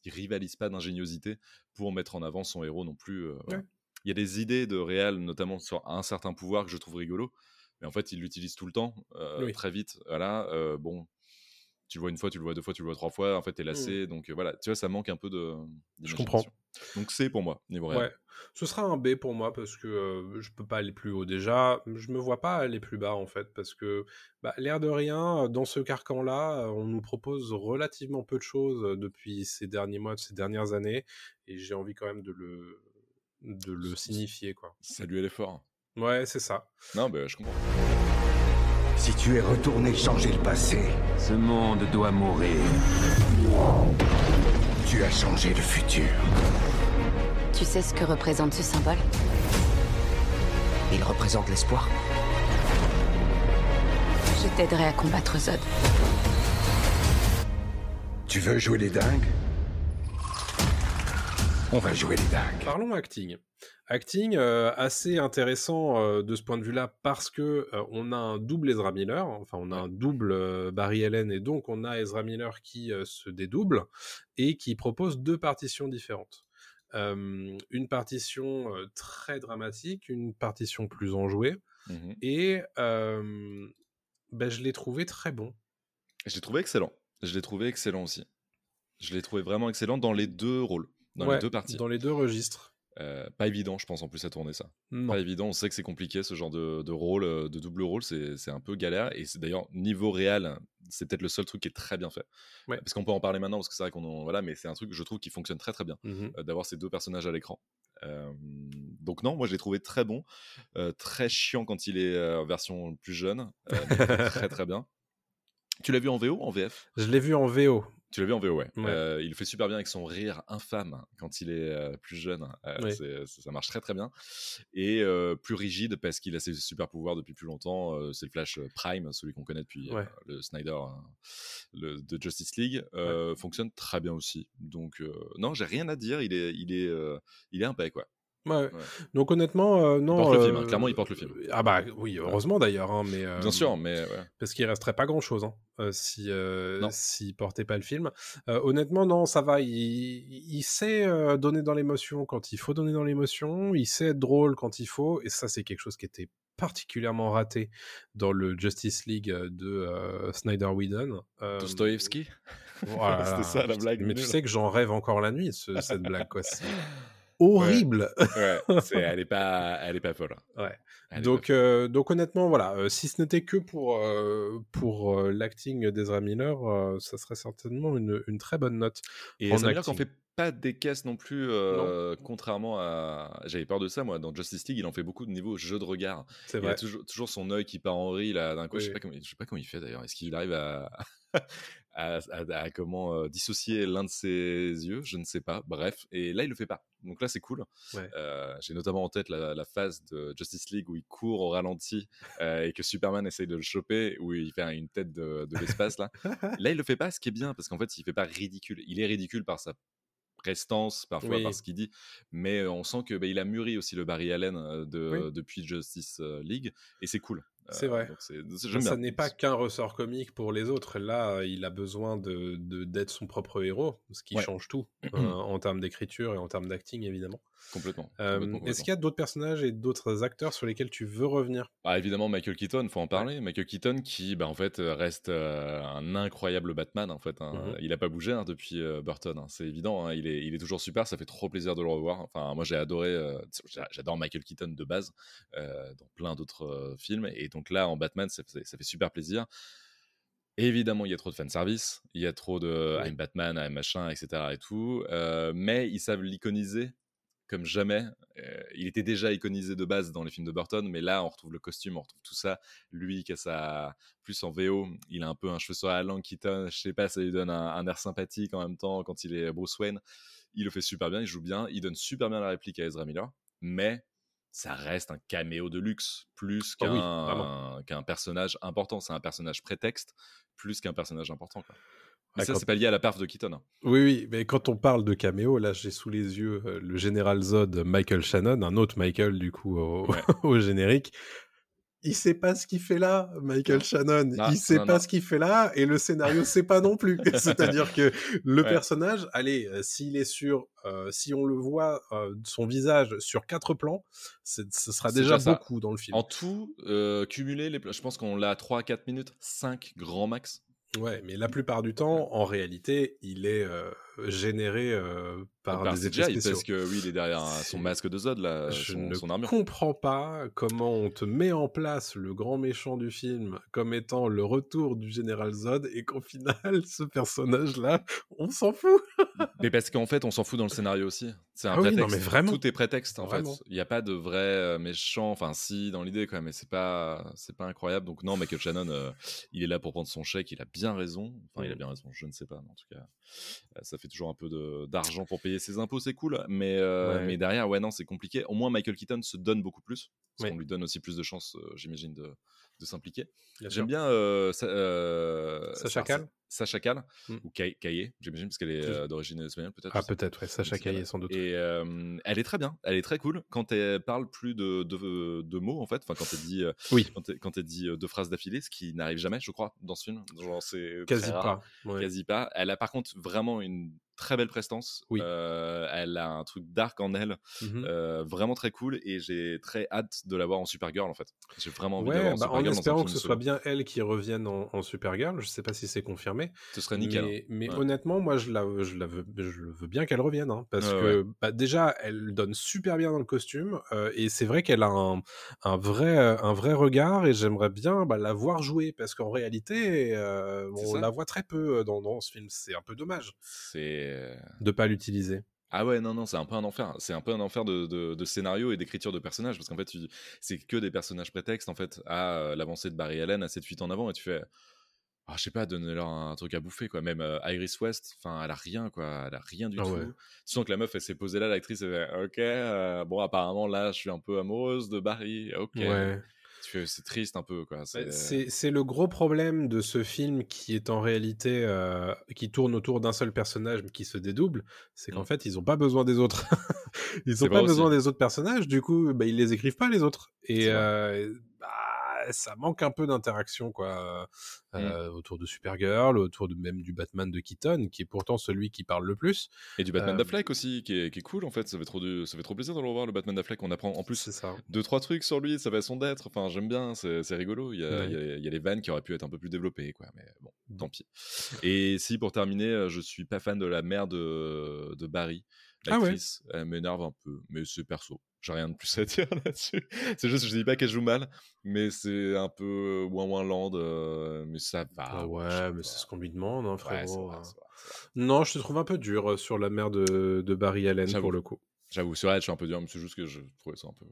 rivalise, pas d'ingéniosité pour mettre en avant son héros non plus. euh. Ouais. Il y a des idées de réel, notamment sur un certain pouvoir que je trouve rigolo, mais en fait, il l'utilise tout le temps, euh, Oui. très vite. Voilà, euh, bon. Tu le vois une fois, tu le vois deux fois, tu le vois trois fois. En fait, t'es lassé. Donc euh, voilà, tu vois, ça manque un peu de. Mmh. Je comprends. Donc c'est pour moi, niveau réel. Ouais, ce sera un B pour moi parce que euh, je peux pas aller plus haut déjà. Je me vois pas aller plus bas en fait parce que bah, l'air de rien, dans ce carcan-là, on nous propose relativement peu de choses euh, depuis ces derniers mois, ces dernières années, et j'ai envie quand même de le de le signifier quoi. Saluer l'effort. Ouais, c'est ça. Non, bah, je comprends. Si tu es retourné changer le passé, Ce monde doit mourir. tu as changé le futur. Tu sais ce que représente ce symbole? Il représente l'espoir. Je t'aiderai à combattre Zod. Tu veux jouer les dingues? On va jouer les dingues. Parlons acting. Acting euh, assez intéressant euh, de ce point de vue-là parce que euh, on a un double Ezra Miller, enfin on a un double Barry Allen et donc on a Ezra Miller qui se dédouble et qui propose deux partitions différentes. Une partition très dramatique, une partition plus enjouée Mhm. et ben, je l'ai trouvé très bon. Je l'ai trouvé excellent. Je l'ai trouvé excellent aussi. Je l'ai trouvé vraiment excellent dans les deux rôles, dans Ouais, les deux parties. Dans les deux registres. Euh, pas évident, je pense, en plus, à tourner ça. Non. Pas évident, on sait que c'est compliqué, ce genre de, de rôle, euh, de double rôle, c'est un peu galère. Et c'est d'ailleurs, niveau réel, c'est peut-être le seul truc qui est très bien fait. Ouais. Parce qu'on peut en parler maintenant, parce que c'est vrai qu'on en- Voilà, mais c'est un truc que je trouve qui fonctionne très très bien. Mhm. euh, d'avoir ces deux personnages à l'écran. Euh, donc non, moi je l'ai trouvé très bon, très chiant quand il est en version plus jeune, très très bien. <laughs> Tu l'as vu en VO ou en VF Je l'ai vu en VO. Tu l'as vu en VO, ouais. Ouais. Euh, il le fait super bien avec son rire infâme quand il est euh, plus jeune. Euh, Ouais. ça, marche très très bien. Et plus rigide parce qu'il a ses super pouvoirs depuis plus longtemps. C'est le Flash Prime, celui qu'on connaît depuis Ouais. le Snyder euh, le, de Justice League. Fonctionne très bien aussi. Donc non, j'ai rien à dire. Il est, il est, il est impec, quoi. Ouais. Donc honnêtement, euh, non. porte le film, hein. euh, Clairement, il porte le film. Ah bah oui, heureusement d'ailleurs, hein, mais. euh, Bien sûr, mais ouais. Parce qu'il resterait pas grand chose hein, si s'il portait pas le film. Honnêtement, non, ça va. Il, il sait donner dans l'émotion quand il faut donner dans l'émotion. Il sait être drôle quand il faut. Et ça, c'est quelque chose qui était particulièrement raté dans le Justice League de euh, Snyder Whedon. Euh, Dostoevsky? voilà. <laughs> C'était ça, la blague Mais tu sais que j'en rêve encore la nuit, ce- cette blague, quoi. <laughs> Horrible. ouais, c'est- elle est pas, <laughs> elle est pas folle. Ouais. Elle est Donc, euh, donc honnêtement, voilà, euh, si ce n'était que pour, euh, pour l'acting d'Ezra Miller, ça serait certainement une, une très bonne note. Et Ezra Miller acting. fait pas des caisses non plus, euh, contrairement à. J'avais peur de ça, moi. Dans Justice League, il en fait beaucoup de niveau jeu de regard. C'est Il vrai. a toujours, toujours son œil qui part en vrille, là, d'un coup. Je sais pas comment, je sais pas comment il fait d'ailleurs. Est-ce qu'il arrive à. À, à- à comment euh, dissocier l'un de ses yeux, je ne sais pas. Bref, et là il le fait pas. Donc là c'est cool. Ouais. Euh, J'ai notamment en tête la, la phase de Justice League où il court au ralenti euh, et que Superman essaye de le choper, où il fait une tête de, de l'espace là. <laughs> Là il le fait pas, ce qui est bien parce qu'en fait il fait pas ridicule. Il est ridicule par sa prestance, parfois Oui. par ce qu'il dit, mais on sent que bah, il a mûri aussi le Barry Allen de, Oui. depuis Justice League et c'est cool. C'est Euh, vrai. donc J'aime Ça n'est pas qu'un ressort comique pour les autres. Là, il a besoin de d'être son propre héros, ce qui Ouais. change tout euh, <clears throat> en termes d'écriture et en termes d'acting, évidemment. complètement. Euh, complètement, Est-ce qu'il y a d'autres personnages et d'autres acteurs sur lesquels tu veux revenir? Ah, évidemment, Michael Keaton, faut en parler. Michael Keaton qui, bah, en fait, euh, reste euh, un incroyable Batman. En fait, hein. Mhm. il a pas bougé hein, depuis euh, Burton. hein. C'est évident. hein. Il est, il est toujours super. Ça fait trop plaisir de le revoir. Enfin, moi, j'ai adoré. euh, j'a- J'adore Michael Keaton de base euh, dans plein d'autres euh, films. Et donc là, en Batman, ça, fait- ça fait super plaisir. Évidemment, il y a trop de fanservice, il y a trop de. I'm Batman, I'm machin, etc. et tout. euh, mais ils savent l'iconiser comme jamais. Euh, il était déjà iconisé de base dans les films de Burton, mais là, on retrouve le costume, on retrouve tout ça. Lui qui a sa. Plus en VO, il a un peu un cheveu sur la langue, Keaton, je sais pas, ça lui donne un, un air sympathique en même temps quand il est Bruce Wayne. Il le fait super bien, il joue bien, il donne super bien la réplique à Ezra Miller, mais ça reste un caméo de luxe plus Ah qu'un oui, personnage important. C'est un personnage prétexte plus qu'un personnage important. Quoi. Mais Ah, ça, quand- c'est pas lié à la perf de Keaton. hein. Oui, oui, mais quand on parle de caméo, là, j'ai sous les yeux euh, le général Zod Michael Shannon, un autre Michael, du coup, au, Ouais. <laughs> au générique. Il sait pas ce qu'il fait là, Michael Shannon. Non, il sait non, pas non. ce qu'il fait là, et le scénario sait pas non plus. <laughs> C'est-à-dire que le Ouais. personnage, allez, euh, s'il est sur, euh, si on le voit, euh, son visage sur quatre plans, ce sera déjà ça. beaucoup dans le film. En tout, euh, cumulé, les... je pense qu'on l'a à 3 à 4 minutes, 5 grand max. Ouais, mais la plupart du temps, en réalité, il est euh, généré euh, par Par des effets CGI, spéciaux. parce que oui, il est derrière son masque de Zod, là, Je son, ne son armure. comprends pas comment on te met en place le grand méchant du film comme étant le retour du général Zod et qu'au final, ce personnage-là, on s'en fout. <laughs> Mais parce qu'en fait, on s'en fout dans le scénario aussi. C'est un Ah oui, non, prétexte. mais vraiment. Tout est prétexte en Vraiment. fait. Il n'y a pas de vrai euh, méchant. Enfin, si dans l'idée quand même, mais c'est pas, c'est pas incroyable. Donc non, Michael Shannon, euh, il est là pour prendre son chèque. Il a bien raison. Enfin, il a Mhm. bien raison. Je ne sais pas, mais en tout cas, euh, ça fait toujours un peu de- d'argent pour payer ses impôts. C'est cool. Mais euh, Ouais. mais derrière, ouais, non, c'est compliqué. Au moins, Michael Keaton se donne beaucoup plus. Parce Ouais. qu'on lui donne aussi plus de chances, j'imagine, de, de s'impliquer. J'aime bien euh, Sa- euh, Sacha Sa- Kal Sacha Kal, Mm. ou Kaye, j'imagine, parce qu'elle est euh, d'origine espagnole peut-être. Ah, peut-être, ouais, Sacha Caillé, sans doute. Et euh, elle est très bien, elle est très cool quand elle parle plus de, de, de mots en fait, enfin quand elle dit, Oui. quand elle, quand elle dit deux phrases d'affilée, ce qui n'arrive jamais, je crois, dans ce film. Genre c'est Quasi pas. ouais. Quasi pas. Elle a par contre vraiment une très belle prestance. Oui. Euh, elle a un truc dark en elle, Mhm. euh, vraiment très cool, et j'ai très hâte de la voir en Supergirl en fait. J'ai vraiment envie de la Ouais, voir en bah, en Supergirl un espérant que ce soit bien elle qui revienne en, en Supergirl. Je sais pas si c'est confirmé. Ce serait nickel. hein. Mais, Ouais. honnêtement, moi, je, la, je, la veux, je veux bien qu'elle revienne. hein, parce que bah, déjà, elle donne super bien dans le costume. euh, et c'est vrai qu'elle a un, un, vrai, un vrai regard. Et j'aimerais bien bah, la voir jouer. Parce qu'en réalité, on ça. la voit très peu dans, dans ce film. C'est un peu dommage C'est de pas l'utiliser. Ah ouais, non, non, c'est un peu un enfer. C'est un peu un enfer de, de, de scénario et d'écriture de personnages, parce qu'en fait, c'est que des personnages prétextes, en fait, à euh, l'avancée de Barry Allen, à cette fuite en avant, et tu fais, ah, je sais pas, donner-leur un truc à bouffer, quoi. Même euh, Iris West, enfin, elle a rien, quoi. Elle a rien du Ah tout. ouais. Tu sens que la meuf, elle s'est posée là, l'actrice, elle fait, ok, euh, bon, apparemment, là, je suis un peu amoureuse de Barry, ok. Ouais. C'est triste un peu, quoi. Bah, C'est... Le gros problème de ce film qui est en réalité euh, qui tourne autour d'un seul personnage mais qui se dédouble, c'est qu'en Mm. fait ils ont pas besoin des autres. <laughs> ils C'est ont vrai pas besoin aussi. des autres personnages, du coup bah, ils les écrivent pas les autres et euh, ça manque un peu d'interaction quoi Mm. euh, autour de Supergirl, autour de même du Batman de Keaton qui est pourtant celui qui parle le plus. Et du Batman Euh, d'Affleck aussi, qui est, qui est cool, en fait. Ça fait, trop de... ça fait trop plaisir de le revoir, le Batman d'Affleck. On apprend en plus ça. deux trois trucs sur lui, sa façon d'être. Enfin, j'aime bien, c'est rigolo. Il y, a, Ouais. il, y a, il y a les vannes qui auraient pu être un peu plus développées, quoi. Mais bon, Bon. tant pis. Et si pour terminer, euh, je suis pas fan de la mère de, de Barry, Ah ouais. l'actrice. Elle m'énerve un peu, mais c'est perso. J'ai rien de plus à <laughs> dire là-dessus. C'est juste, je dis pas qu'elle joue mal, mais c'est un peu ouin ouin land, euh, mais ça va. Ah ouais, je mais c'est ce qu'on lui demande, hein, c'est frérot. vrai, hein. c'est vrai, c'est vrai. Non, je te trouve un peu dur euh, sur la mère de, de Barry Allen pour le coup. J'avoue, sur elle, je suis un peu dur, mais c'est juste que je trouvais ça un peu.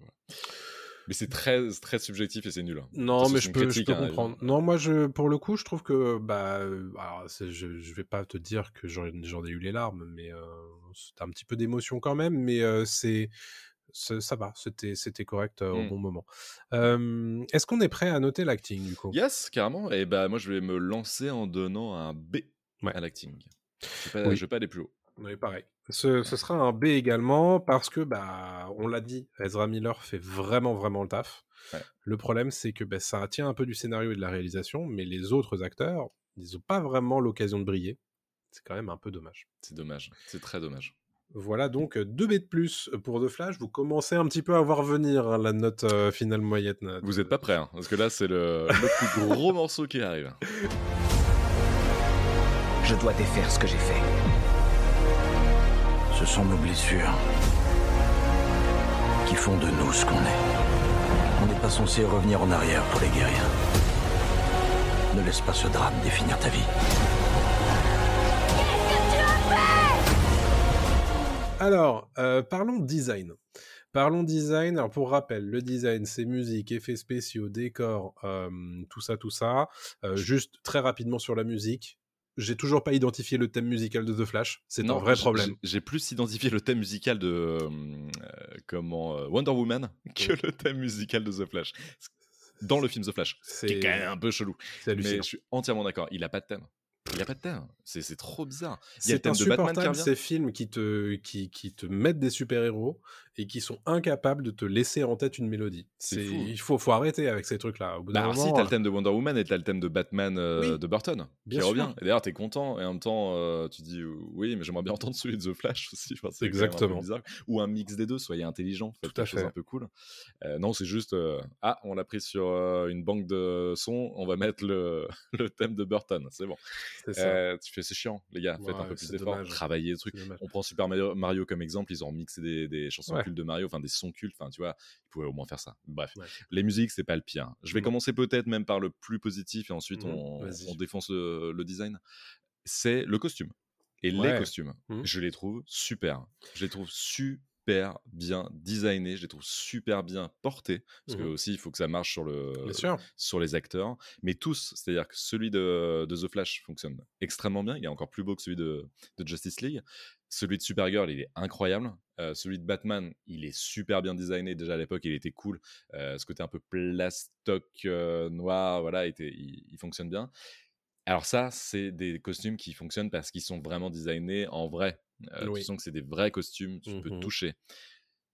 Mais c'est très, très subjectif et c'est nul. hein. Non, Parce mais c'est je peux, je critique, peux hein, comprendre. évidemment. Non, moi, je, pour le coup, je trouve que, bah, euh, alors, c'est- je, je vais pas te dire que j'en j'en ai eu les larmes, mais euh, c'était un petit peu d'émotion quand même, mais c'est, ça va, c'était, c'était correct euh, au Mm. bon moment. Euh, Est-ce qu'on est prêt à noter l'acting du coup? Yes, carrément. Et bah, moi, je vais me lancer en donnant un B Ouais. à l'acting. Je vais pas, Oui. je vais pas aller plus haut. Oui, pareil. Ce, ce sera un B également parce que, bah, on l'a dit, Ezra Miller fait vraiment, vraiment le taf. Ouais. Le problème, c'est que bah, ça tient un peu du scénario et de la réalisation, mais les autres acteurs, ils n'ont pas vraiment l'occasion de briller. C'est quand même un peu dommage. C'est dommage. C'est très dommage. Voilà donc 2 B de plus pour The Flash. Vous commencez un petit peu à voir venir hein, la note euh, finale moyenne. Vous êtes pas prêts, hein, parce que là, c'est le, le plus gros <laughs> morceau qui arrive. Je dois défaire ce que j'ai fait. Ce sont nos blessures qui font de nous ce qu'on est. On n'est pas censé revenir en arrière pour les guérir. Ne laisse pas ce drame définir ta vie. Alors, euh, parlons design. Parlons design. Alors, pour rappel, le design, c'est musique, effets spéciaux, décors, euh, tout ça, tout ça. Euh, juste très rapidement sur la musique. J'ai toujours pas identifié le thème musical de The Flash. C'est un vrai problème. J'ai plus identifié le thème musical de comment Wonder Woman <laughs> que le thème musical de The Flash. Dans le film The Flash. C'est quand même un peu chelou. Mais je suis entièrement d'accord. Il a pas de thème. Il a pas de thème. C'est trop bizarre. Il y a le C'est thème de Batman qui ces films qui te, qui, qui te mettent des super-héros et qui sont incapables de te laisser en tête une mélodie. C'est. Il faut, faut arrêter avec ces trucs-là. Bah alors si, t'as le thème de Wonder Woman et t'as le thème de Batman euh, Oui, de Burton bien qui revient. Et d'ailleurs, t'es content et en même temps, euh, tu dis euh, oui, mais j'aimerais bien entendre celui de The Flash <laughs> aussi. Enfin, un Exactement. bizarre. Ou un mix des deux, soyez intelligent, Tout à fait. un peu cool. Euh, non, c'est juste euh, ah, on l'a pris sur euh, une banque de sons, on va mettre le, <laughs> le thème de Burton. C'est bon. Euh, tu fais c'est chiant, les gars. Faites un peu plus d'efforts, travaillez le truc. C'est dommage. On prend Super Mario, Mario comme exemple, ils ont mixé des, des chansons Ouais. cultes de Mario, enfin des sons cultes, enfin tu vois, ils pouvaient au moins faire ça. Bref, Ouais. les musiques, c'est pas le pire. Je vais commencer peut-être même par le plus positif et ensuite Mhm, on, défonce le, le design. C'est le costume. Et les costumes, Mhm. je les trouve super. Je les trouve super bien designés, je les trouve super bien portés, parce que Mhm. aussi il faut que ça marche sur le, sur les acteurs, mais tous, c'est-à-dire que celui de, de The Flash fonctionne extrêmement bien, il est encore plus beau que celui de, de Justice League. Celui de Supergirl, il est incroyable. Euh, celui de Batman, il est super bien designé. Déjà à l'époque, il était cool. Euh, ce côté un peu plastoc euh, noir, voilà, était, il, il fonctionne bien. Alors ça, c'est des costumes qui fonctionnent parce qu'ils sont vraiment designés en vrai. Euh, Oui. Tu sens que c'est des vrais costumes, tu peux Mhm. toucher.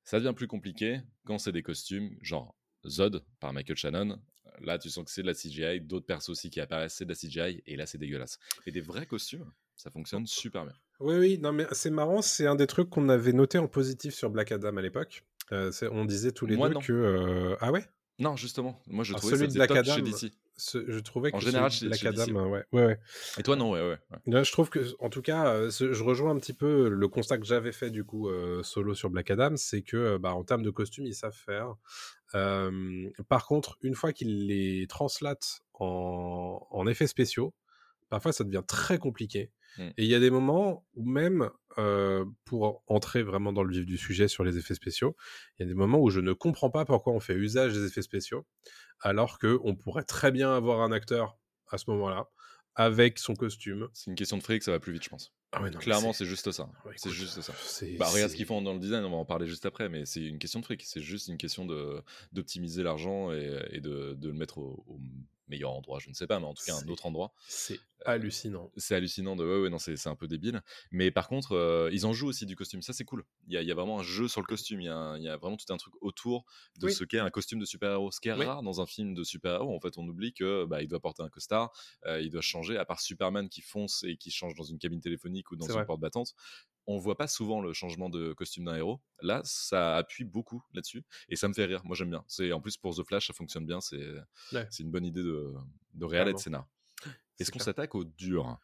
Ça devient plus compliqué quand c'est des costumes genre Zod par Michael Shannon. Là, tu sens que c'est de la CGI. D'autres persos aussi qui apparaissent, c'est de la CGI. Et là, c'est dégueulasse. Et des vrais costumes, ça fonctionne super bien. Oui, oui, non, mais c'est marrant, c'est un des trucs qu'on avait noté en positif sur Black Adam à l'époque. Euh, on disait tous les Moi, deux non. que. euh, Ah ouais? Non, justement, moi je Alors, trouvais celui que de Black top Adam, chez DC. Ce- Je trouvais que En général, euh, ouais, ouais, ouais. Et toi, non, ouais, ouais. Là, je trouve que, en tout cas, euh, ce- je rejoins un petit peu le constat que j'avais fait du coup euh, solo sur Black Adam, c'est que, euh, bah, en termes de costumes, ils savent faire. Euh, par contre, une fois qu'ils les translatent en, en effets spéciaux, parfois ça devient très compliqué. Mm. Et il y a des moments où même, euh, pour entrer vraiment dans le vif du sujet sur les effets spéciaux, il y a des moments où je ne comprends pas pourquoi on fait usage des effets spéciaux, alors que on pourrait très bien avoir un acteur à ce moment-là avec son costume. C'est une question de fric, ça va plus vite, je pense. Ah ouais, non, mais Clairement, c'est- juste ça. Ouais, c'est juste ça. Bah, regarde ce qu'ils font dans le design, on va en parler juste après, mais c'est une question de fric. C'est juste une question de d'optimiser l'argent et, et de, de le mettre au, au meilleur endroit. Je ne sais pas, mais en tout cas, un autre endroit. C'est hallucinant. C'est hallucinant de ouais, ouais, non, c'est un peu débile. Mais par contre, euh, ils en jouent aussi du costume. Ça, c'est cool. Il y, y a vraiment un jeu sur le costume. Il y, y a vraiment tout un truc autour de Oui. ce qu'est un costume de super-héros. Ce qui est Oui. rare dans un film de super-héros. En fait, on oublie que bah, il doit porter un costard, euh, il doit changer. À part Superman qui fonce et qui change dans une cabine téléphonique ou dans une vrai. porte battante. On voit pas souvent le changement de costume d'un héros. Là, ça appuie beaucoup là-dessus et ça me fait rire. Moi, j'aime bien. C'est en plus pour The Flash, ça fonctionne bien. C'est Ouais. c'est une bonne idée de, de réel et de scénar. Est-ce qu'on s'attaque au dur?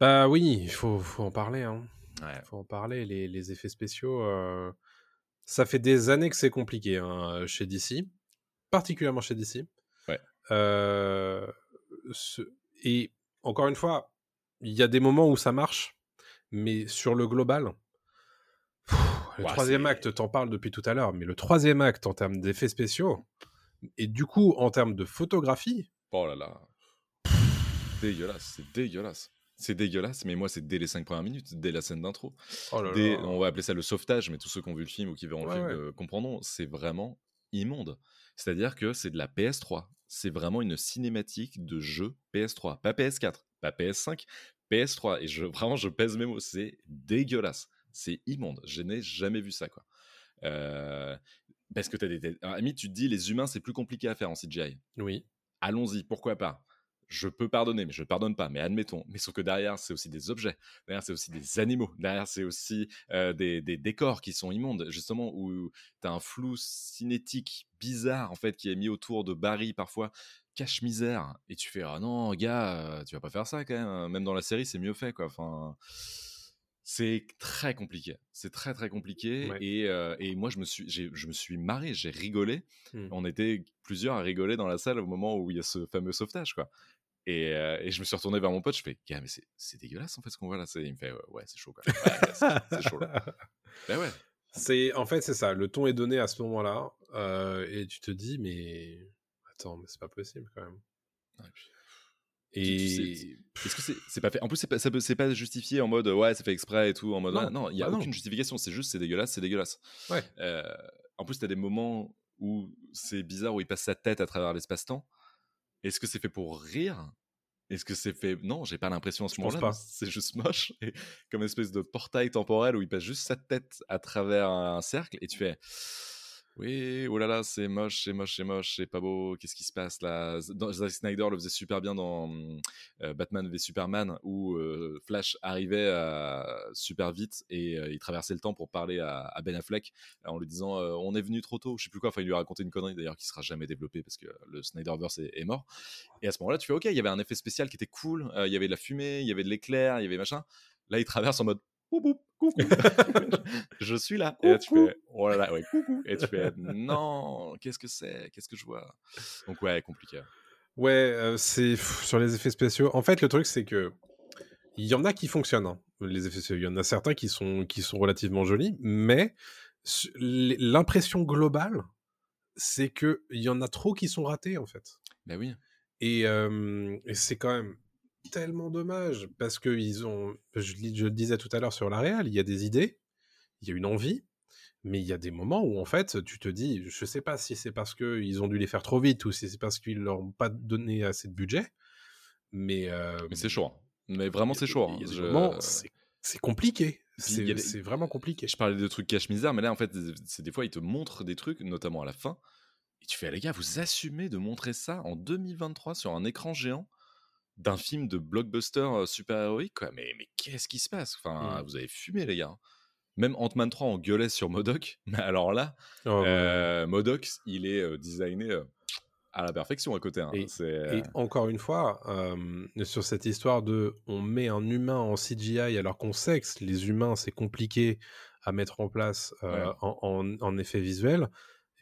Bah oui, il faut, faut en parler. Hein. Ouais. faut en parler. Les, les effets spéciaux. euh, Ça fait des années que c'est compliqué hein, chez DC, particulièrement chez DC. Ouais. Euh, ce- Et encore une fois, il y a des moments où ça marche, mais sur le global, pff, le Ouais, troisième acte, t'en parles depuis tout à l'heure, mais le troisième acte en termes d'effets spéciaux, et du coup en termes de photographie, Oh là là. Dégueulasse, c'est dégueulasse. C'est dégueulasse, mais moi, c'est dès les 5 premières minutes, dès la scène d'intro. oh Dès- on va appeler ça le sauvetage, mais tous ceux qui ont vu le film ou qui verront Ouais, le film ouais. euh, comprendront, c'est vraiment immonde. C'est-à-dire que c'est de la PS3. C'est vraiment une cinématique de jeu PS3. Pas PS4, pas PS5, PS3. Et je, vraiment, je pèse mes mots. C'est dégueulasse. C'est immonde. Je n'ai jamais vu ça, quoi. Euh, parce que t'as des. t'as- Ami, tu te dis, les humains, c'est plus compliqué à faire en CGI Oui. allons-y, pourquoi pas? Je peux pardonner, mais je ne pardonne pas, mais admettons. Mais sauf que derrière, c'est aussi des objets, derrière, c'est aussi des animaux, derrière, c'est aussi euh, des, des décors qui sont immondes, justement, où tu as un flou cinétique bizarre, en fait, qui est mis autour de Barry parfois. Cache-misère. Et tu fais, ah non, gars, euh, tu vas pas faire ça quand même. Même dans la série, c'est mieux fait, quoi. Enfin. C'est très compliqué. C'est très très compliqué. Ouais. Et, euh, et moi, je me suis, je me suis marré, j'ai rigolé. Hmm. On était plusieurs à rigoler dans la salle au moment où il y a ce fameux sauvetage, quoi. Et, euh, et je me suis retourné vers mon pote, je fais, gars, mais c'est- dégueulasse en fait ce qu'on voit là. Il me fait, ouais, c'est chaud, quoi. Ouais, c'est chaud là. <laughs> Ben ouais. C'est en fait c'est ça. Le ton est donné à ce moment-là euh, et tu te dis mais attends mais c'est pas possible quand même. Ouais, puis- Et tu sais, Est-ce que c'est c'est pas fait En plus, c'est pas, ça peut- c'est pas justifié en mode ouais, c'est fait exprès et tout. En mode Non, il y a bah non. aucune justification. C'est juste, c'est dégueulasse, c'est dégueulasse. Ouais. Euh, en plus, t'as des moments où c'est bizarre où il passe sa tête à travers l'espace-temps. Est-ce que c'est fait pour rire? Est-ce que c'est fait Non, j'ai pas l'impression à ce Je pense moment-là. pas. C'est juste moche et comme une espèce de portail temporel où il passe juste sa tête à travers un cercle et tu fais. Oui, oh là là, c'est moche, c'est moche, c'est moche, c'est pas beau, qu'est-ce qui se passe là? Zack Snyder le faisait super bien dans euh, Batman v Superman où euh, Flash arrivait super vite et euh, il traversait le temps pour parler à, Ben Affleck en lui disant on est venu trop tôt, je sais plus quoi, enfin il lui a raconté une connerie d'ailleurs qui sera jamais développée parce que le Snyderverse est, est mort. Et à ce moment-là, tu fais ok, il y avait un effet spécial qui était cool, il y avait de la fumée, il y avait de l'éclair, il y avait machin. Là, il traverse en mode Coucou. <laughs> je suis là. Et là, tu Coucou. fais oh là là, ouais, coucou. Et tu fais non, qu'est-ce que c'est? Qu'est-ce que je vois? Donc, ouais, compliqué. ouais euh, c'est sur les effets spéciaux. En fait le truc c'est que il y en a qui fonctionnent hein, les effets spéciaux. Il y en a certains qui sont qui sont relativement jolis, mais l'impression globale c'est que il y en a trop qui sont ratés en fait. Ben oui. Et, euh, et c'est quand même tellement dommage parce que ils ont, je, le disais tout à l'heure sur la réal, il y a des idées, il y a une envie, mais il y a des moments où en fait tu te dis, je sais pas si c'est parce que ils ont dû les faire trop vite ou si c'est parce qu'ils leur ont pas donné assez de budget, mais euh, Mais c'est chaud. hein. Mais vraiment, c'est chaud. Hein. Je- c'est c'est compliqué, c'est des- vraiment compliqué. Je parlais de trucs cache-misère, mais là, en fait, c'est des fois, ils te montrent des trucs, notamment à la fin. Et tu fais, les gars, vous assumez de montrer ça en 2023 sur un écran géant? D'un film de blockbuster super-héroïque, quoi. Mais, mais qu'est-ce qui se passe? Enfin, Mm. vous avez fumé, les gars. hein. Même Ant-Man 3, on gueulait sur Modoc. <laughs> Mais alors là, Oh, ouais. Modoc, il est designé à la perfection à côté. hein. Et- encore une fois, euh, sur cette histoire de on met un humain en CGI alors qu'on sait que les humains c'est compliqué à mettre en place euh, Ouais. en, en- en effet visuel,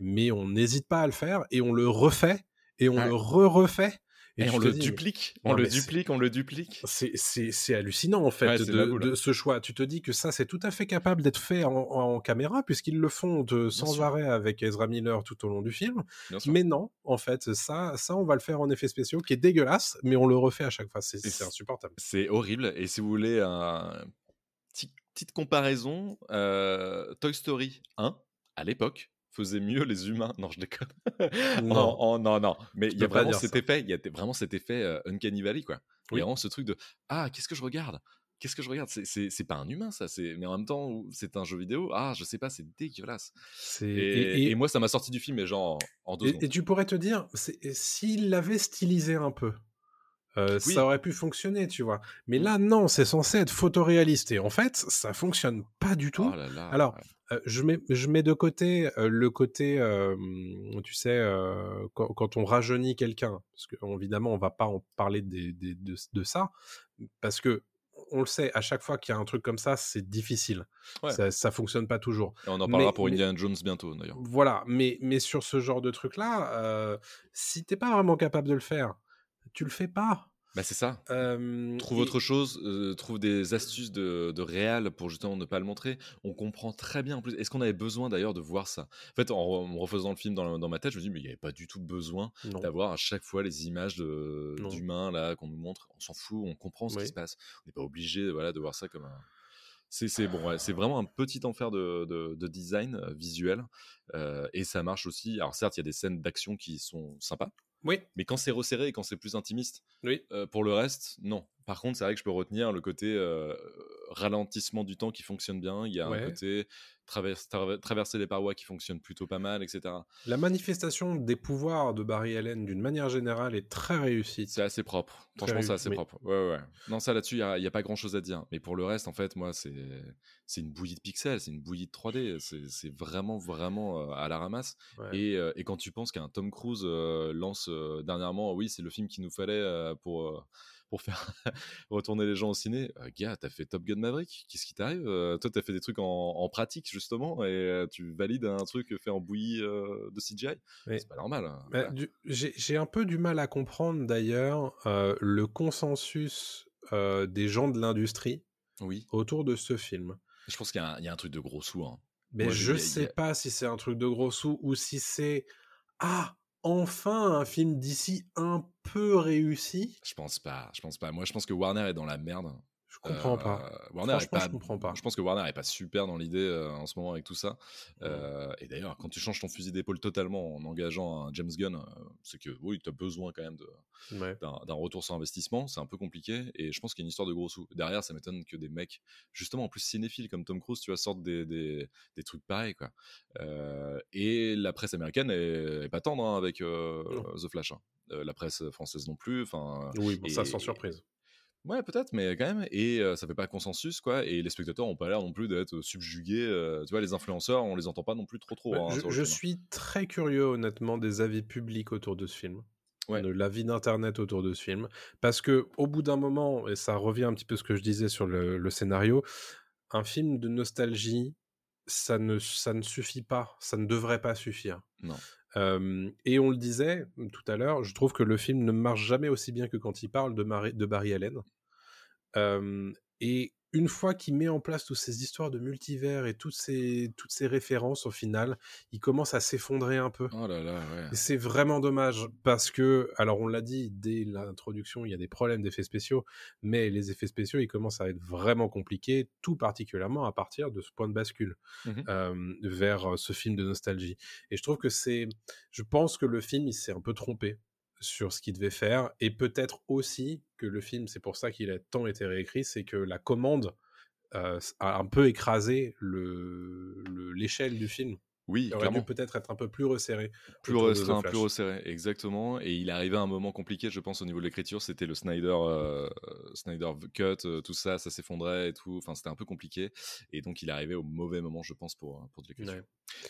mais on n'hésite pas à le faire et on le refait et on Ouais. le re-refait. Et, on le dis, duplique, on le duplique, on le duplique. C'est, hallucinant en fait Ouais, de, ce choix. Tu te dis que ça c'est tout à fait capable d'être fait en, en caméra puisqu'ils le font de, sans arrêt avec Ezra Miller tout au long du film. Bien sûr. Mais non, en fait, ça, ça, on va le faire en effets spéciaux, qui est dégueulasse, mais on le refait à chaque fois. C'est- insupportable. C'est horrible. Et si vous voulez un petit- petite comparaison, euh, Toy Story 1, à l'époque, faisait mieux les humains. Non, je déconne. <laughs> Non. Non, non. Mais il y a vraiment cet ça. effet, il y a vraiment cet effet euh, Uncanny Valley, quoi. Il Oui. y a vraiment ce truc de Ah, qu'est-ce que je regarde? Qu'est-ce que je regarde? C'est- pas un humain, ça. Mais en même temps, c'est un jeu vidéo? Ah, je sais pas, c'est dégueulasse. Et, Et, et- et moi, ça m'a sorti du film, mais genre en deux et- tu pourrais te dire, s'il l'avait stylisé un peu, euh, Oui. ça aurait pu fonctionner, tu vois. Mais Mm. là, non, c'est censé être photoréaliste. Et en fait, ça fonctionne pas du tout. Oh là là. Alors, je, mets, je mets de côté euh, le côté, euh, tu sais, euh, quand, quand on rajeunit quelqu'un, parce que évidemment, on va pas en parler des- des- de, de ça, parce que on le sait, à chaque fois qu'il y a un truc comme ça, c'est difficile. Ouais. Ça, ça fonctionne pas toujours. Et on en parlera Mais- pour mais- Indiana Jones bientôt, d'ailleurs. Voilà, mais, mais sur ce genre de truc-là, euh, si t'es pas vraiment capable de le faire, tu le fais pas. Bah, c'est ça. Euh, Trouve et- autre chose, euh, trouve des astuces de, de réal pour justement ne pas le montrer. On comprend très bien en plus. Est-ce qu'on avait besoin d'ailleurs de voir ça? En fait, en, refaisant le film dans, dans ma tête, je me dis, mais il n'y avait pas du tout besoin d'avoir à chaque fois les images d'humains là qu'on nous montre. On s'en fout, on comprend ce Oui. qui se passe. On n'est pas obligé voilà, de voir ça comme un. C'est c'est- bon, ouais, c'est vraiment un petit enfer de, de- de design euh, visuel euh, et ça marche aussi. Alors certes, il y a des scènes d'action qui sont sympas, Oui, mais quand c'est resserré et quand c'est plus intimiste, oui. euh, pour le reste, non. Par contre, c'est vrai que je peux retenir le côté euh, ralentissement du temps qui fonctionne bien. Il y a Ouais. un côté traverse- tra- traverser les parois qui fonctionne plutôt pas mal, etc. La manifestation des pouvoirs de Barry Allen, d'une manière générale, est très réussie. C'est assez propre. Très Franchement, c'est assez oui. propre. Ouais, ouais. Non, ça là-dessus, il n'y a, pas grand-chose à dire. Mais pour le reste, en fait, moi, c'est une bouillie de pixels, c'est une bouillie de 3D. C'est vraiment, vraiment euh, à la ramasse. Ouais. Et, euh, et quand tu penses qu'un Tom Cruise euh, lance dernièrement, oui, c'est le film qu'il nous fallait pour, pour faire <laughs> retourner les gens au ciné. Euh, gars, t'as fait Top Gun Maverick? Qu'est-ce qui t'arrive? Euh, Toi, t'as fait des trucs en, en pratique, justement, et euh, tu valides un truc fait en bouillie euh, de CGI. C'est pas normal. hein. Voilà. J'ai un peu du mal à comprendre d'ailleurs euh, le consensus des gens de l'industrie Oui, autour de ce film. je pense qu'il y, a un- il y a un truc de gros sous. hein. Mais Moi, je y sais a- pas si c'est un truc de gros sous ou si c'est ah enfin un film d'ici un peu réussi. Je pense pas. Je pense pas. Moi, je pense que Warner est dans la merde. Je comprends Euh, pas. Warner est Franchement, pas, je comprends pas. Je pense que Warner est pas super dans l'idée euh, en ce moment avec tout ça. Euh, et d'ailleurs, quand tu changes ton fusil d'épaule totalement en engageant un James Gunn, euh, c'est que oui, tu as besoin quand même Ouais. d'un, retour sur investissement. C'est un peu compliqué. Et je pense qu'il y a une histoire de gros sous. Derrière, ça m'étonne que des mecs, justement, en plus cinéphiles comme Tom Cruise, tu vois, sortent des, des, des trucs pareils, quoi. Euh, et la presse américaine est, est pas tendre hein, avec euh. The Flash. hein. Euh, la presse française non plus. Enfin, Oui, bon, ça sans surprise. Ouais, peut-être, mais quand même. Et euh, ça fait pas consensus, quoi. Et les spectateurs ont pas l'air non plus d'être subjugués. euh, tu vois, les influenceurs, on les entend pas non plus trop, trop. Ouais, hein, je film. suis très curieux, honnêtement, des avis publics autour de ce film. Ouais. De l'avis d'Internet autour de ce film. Parce que, au bout d'un moment, et ça revient un petit peu à ce que je disais sur le, le scénario, un film de nostalgie, ça ne, ça ne suffit pas. Ça ne devrait pas suffire. Non. Et on le disait tout à l'heure, je trouve que le film ne marche jamais aussi bien que quand il parle de, Barry Allen. Et une fois qu'il met en place toutes ces histoires de multivers et toutes ces, toutes ces références, au final, il commence à s'effondrer un peu. Oh là là, ouais. Et c'est vraiment dommage parce que, alors on l'a dit dès l'introduction, il y a des problèmes d'effets spéciaux, mais les effets spéciaux, ils commencent à être vraiment compliqués, tout particulièrement à partir de ce point de bascule Mhm. euh, vers ce film de nostalgie. Et je trouve que c'est, je pense que le film, il s'est un peu trompé sur ce qu'il devait faire, et peut-être aussi que le film, c'est pour ça qu'il a tant été réécrit, c'est que la commande euh, a un peu écrasé le le- l'échelle du film. Oui, Il aurait dû peut-être être un peu plus resserré. Plus restreint, plus resserré, exactement. Et il arrivé à un moment compliqué, je pense, au niveau de l'écriture. C'était le Snyder, euh, Snyder Cut, euh, tout ça, ça s'effondrait et tout. Enfin, c'était un peu compliqué. Et donc, il arrivé au mauvais moment, je pense, pour, pour de l'écriture. Ouais.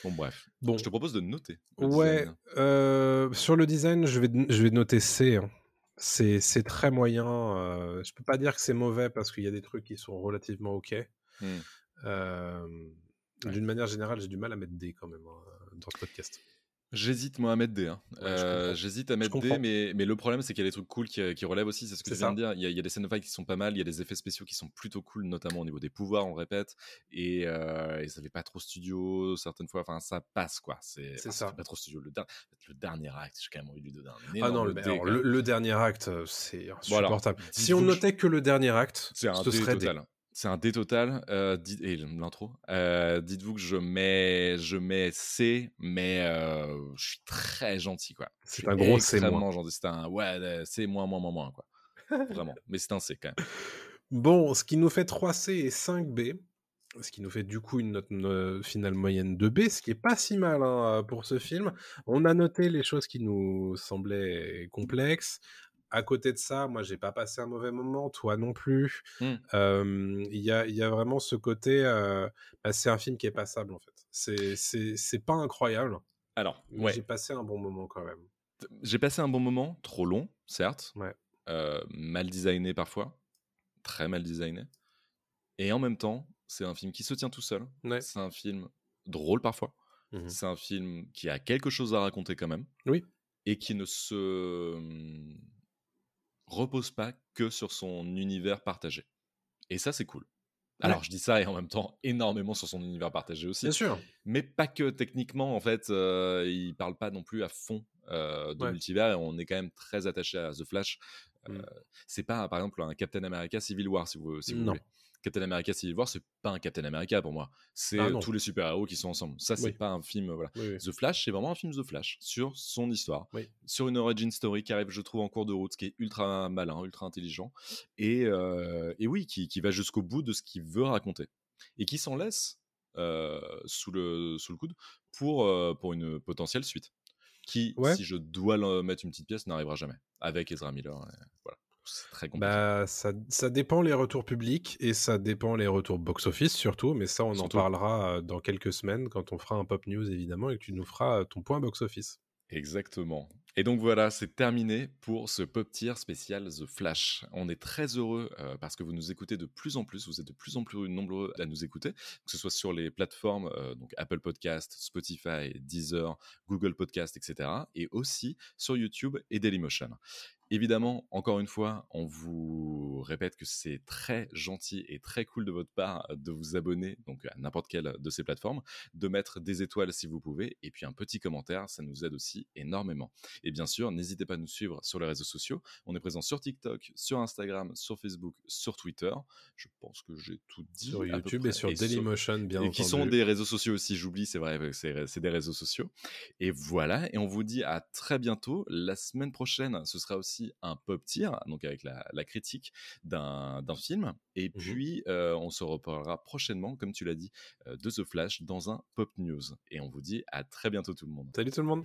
Bon, bref. Bon. Je te propose de noter. Ouais, euh, sur le design, je vais, je vais noter C. hein. C'est très moyen. euh, je peux pas dire que c'est mauvais parce qu'il y a des trucs qui sont relativement ok. Hmm. Euh, Ouais. D'une manière générale, j'ai du mal à mettre D quand même hein, dans ce podcast. J'hésite moi à mettre D. hein. Ouais, Euh. J'hésite à mettre D, mais, mais le problème c'est qu'il y a des trucs cool qui, qui relèvent aussi, c'est ce que C'est tu viens ça. de dire. Il y, a, il y a des scènes de fight qui sont pas mal, il y a des effets spéciaux qui sont plutôt cool, notamment au niveau des pouvoirs, on répète, et, euh, et ça fait pas trop studio certaines fois, enfin ça passe quoi. C'est C'est enfin, ça. fait pas trop studio. Le, der- le dernier acte, j'ai quand même envie de lui donner un Ah non, le, D, alors, quoi. le, le dernier acte, euh, c'est Voilà. insupportable. si Dites-vous on notait que le dernier acte, ce D serait D. C'est un D total. Euh, dites- et l'intro. Euh, Dites-vous que je mets, je mets C, mais euh, je suis très gentil, quoi. C'est un gros C-. gentil. C'est un ouais, C moins moins moins moins, quoi. Vraiment. Mais c'est un C quand même. <laughs> Bon, ce qui nous fait 3C et 5B, ce qui nous fait du coup une note euh, finale moyenne de B, ce qui est pas si mal hein, pour ce film. On a noté les choses qui nous semblaient complexes. À côté de ça, moi, j'ai pas passé un mauvais moment, toi non plus. Mm. Euh, Il y, a, il y a vraiment ce côté, euh, bah, c'est un film qui est passable en fait. C'est- pas incroyable, Alors, ouais. j'ai passé un bon moment quand même. J'ai passé un bon moment, trop long, certes. Ouais. Euh, mal designé parfois. très mal designé. Et en même temps, c'est un film qui se tient tout seul. Ouais. C'est un film drôle parfois. Mhm. C'est un film qui a quelque chose à raconter quand même. Oui. Et qui ne se hum, repose pas que sur son univers partagé. Et ça, c'est cool. Alors, je dis ça et en même temps énormément sur son univers partagé aussi. Bien sûr. Mais pas que techniquement, en fait, euh, il parle pas non plus à fond euh, de Ouais. multivers et on est quand même très attaché à The Flash. Euh, Mm. C'est pas, par exemple, un Captain America Civil War, si vous, si vous Non. voulez. Captain America Civil War, c'est pas un Captain America pour moi. C'est Ah tous les super-héros qui sont ensemble. Ça, c'est Oui. pas un film. Voilà. Oui, oui. The Flash, c'est vraiment un film The Flash sur son histoire, sur une origin story qui arrive, je trouve, en cours de route, qui est ultra malin, ultra intelligent, et, euh, et oui, qui, qui va jusqu'au bout de ce qu'il veut raconter, et qui s'en laisse euh, sous, le, sous le coude pour, euh, pour une potentielle suite, qui, Ouais. si je dois mettre une petite pièce, n'arrivera jamais, avec Ezra Miller. et voilà. C'est très compliqué. Bah, ça, ça dépend les retours publics et ça dépend les retours box-office surtout, mais ça on Surtout. en parlera euh, dans quelques semaines quand on fera un pop news évidemment et que tu nous feras euh, ton point box-office. Exactement. Et donc voilà, c'est terminé pour ce pop tier spécial The Flash. On est très heureux euh, parce que vous nous écoutez de plus en plus, vous êtes de plus en plus nombreux à nous écouter, que ce soit sur les plateformes euh, donc Apple Podcast, Spotify, Deezer, Google Podcast, etc. Et aussi sur YouTube et Dailymotion. Évidemment, encore une fois, on vous répète que c'est très gentil et très cool de votre part de vous abonner donc à n'importe quelle de ces plateformes, de mettre des étoiles si vous pouvez, et puis un petit commentaire, ça nous aide aussi énormément. Et bien sûr, n'hésitez pas à nous suivre sur les réseaux sociaux. On est présent sur TikTok, sur Instagram, sur Facebook, sur Twitter. Je pense que j'ai tout dit. Sur YouTube et sur Dailymotion bien et entendu. qui sont des réseaux sociaux aussi, j'oublie, c'est vrai, c'est des réseaux sociaux. Et voilà, et on vous dit à très bientôt. La semaine prochaine, ce sera aussi un pop tier, donc avec la, la critique d'un film. Et Mhm. puis, euh, on se reparlera prochainement, comme tu l'as dit, euh, de The Flash dans un pop news. Et on vous dit à très bientôt tout le monde. Salut tout le monde.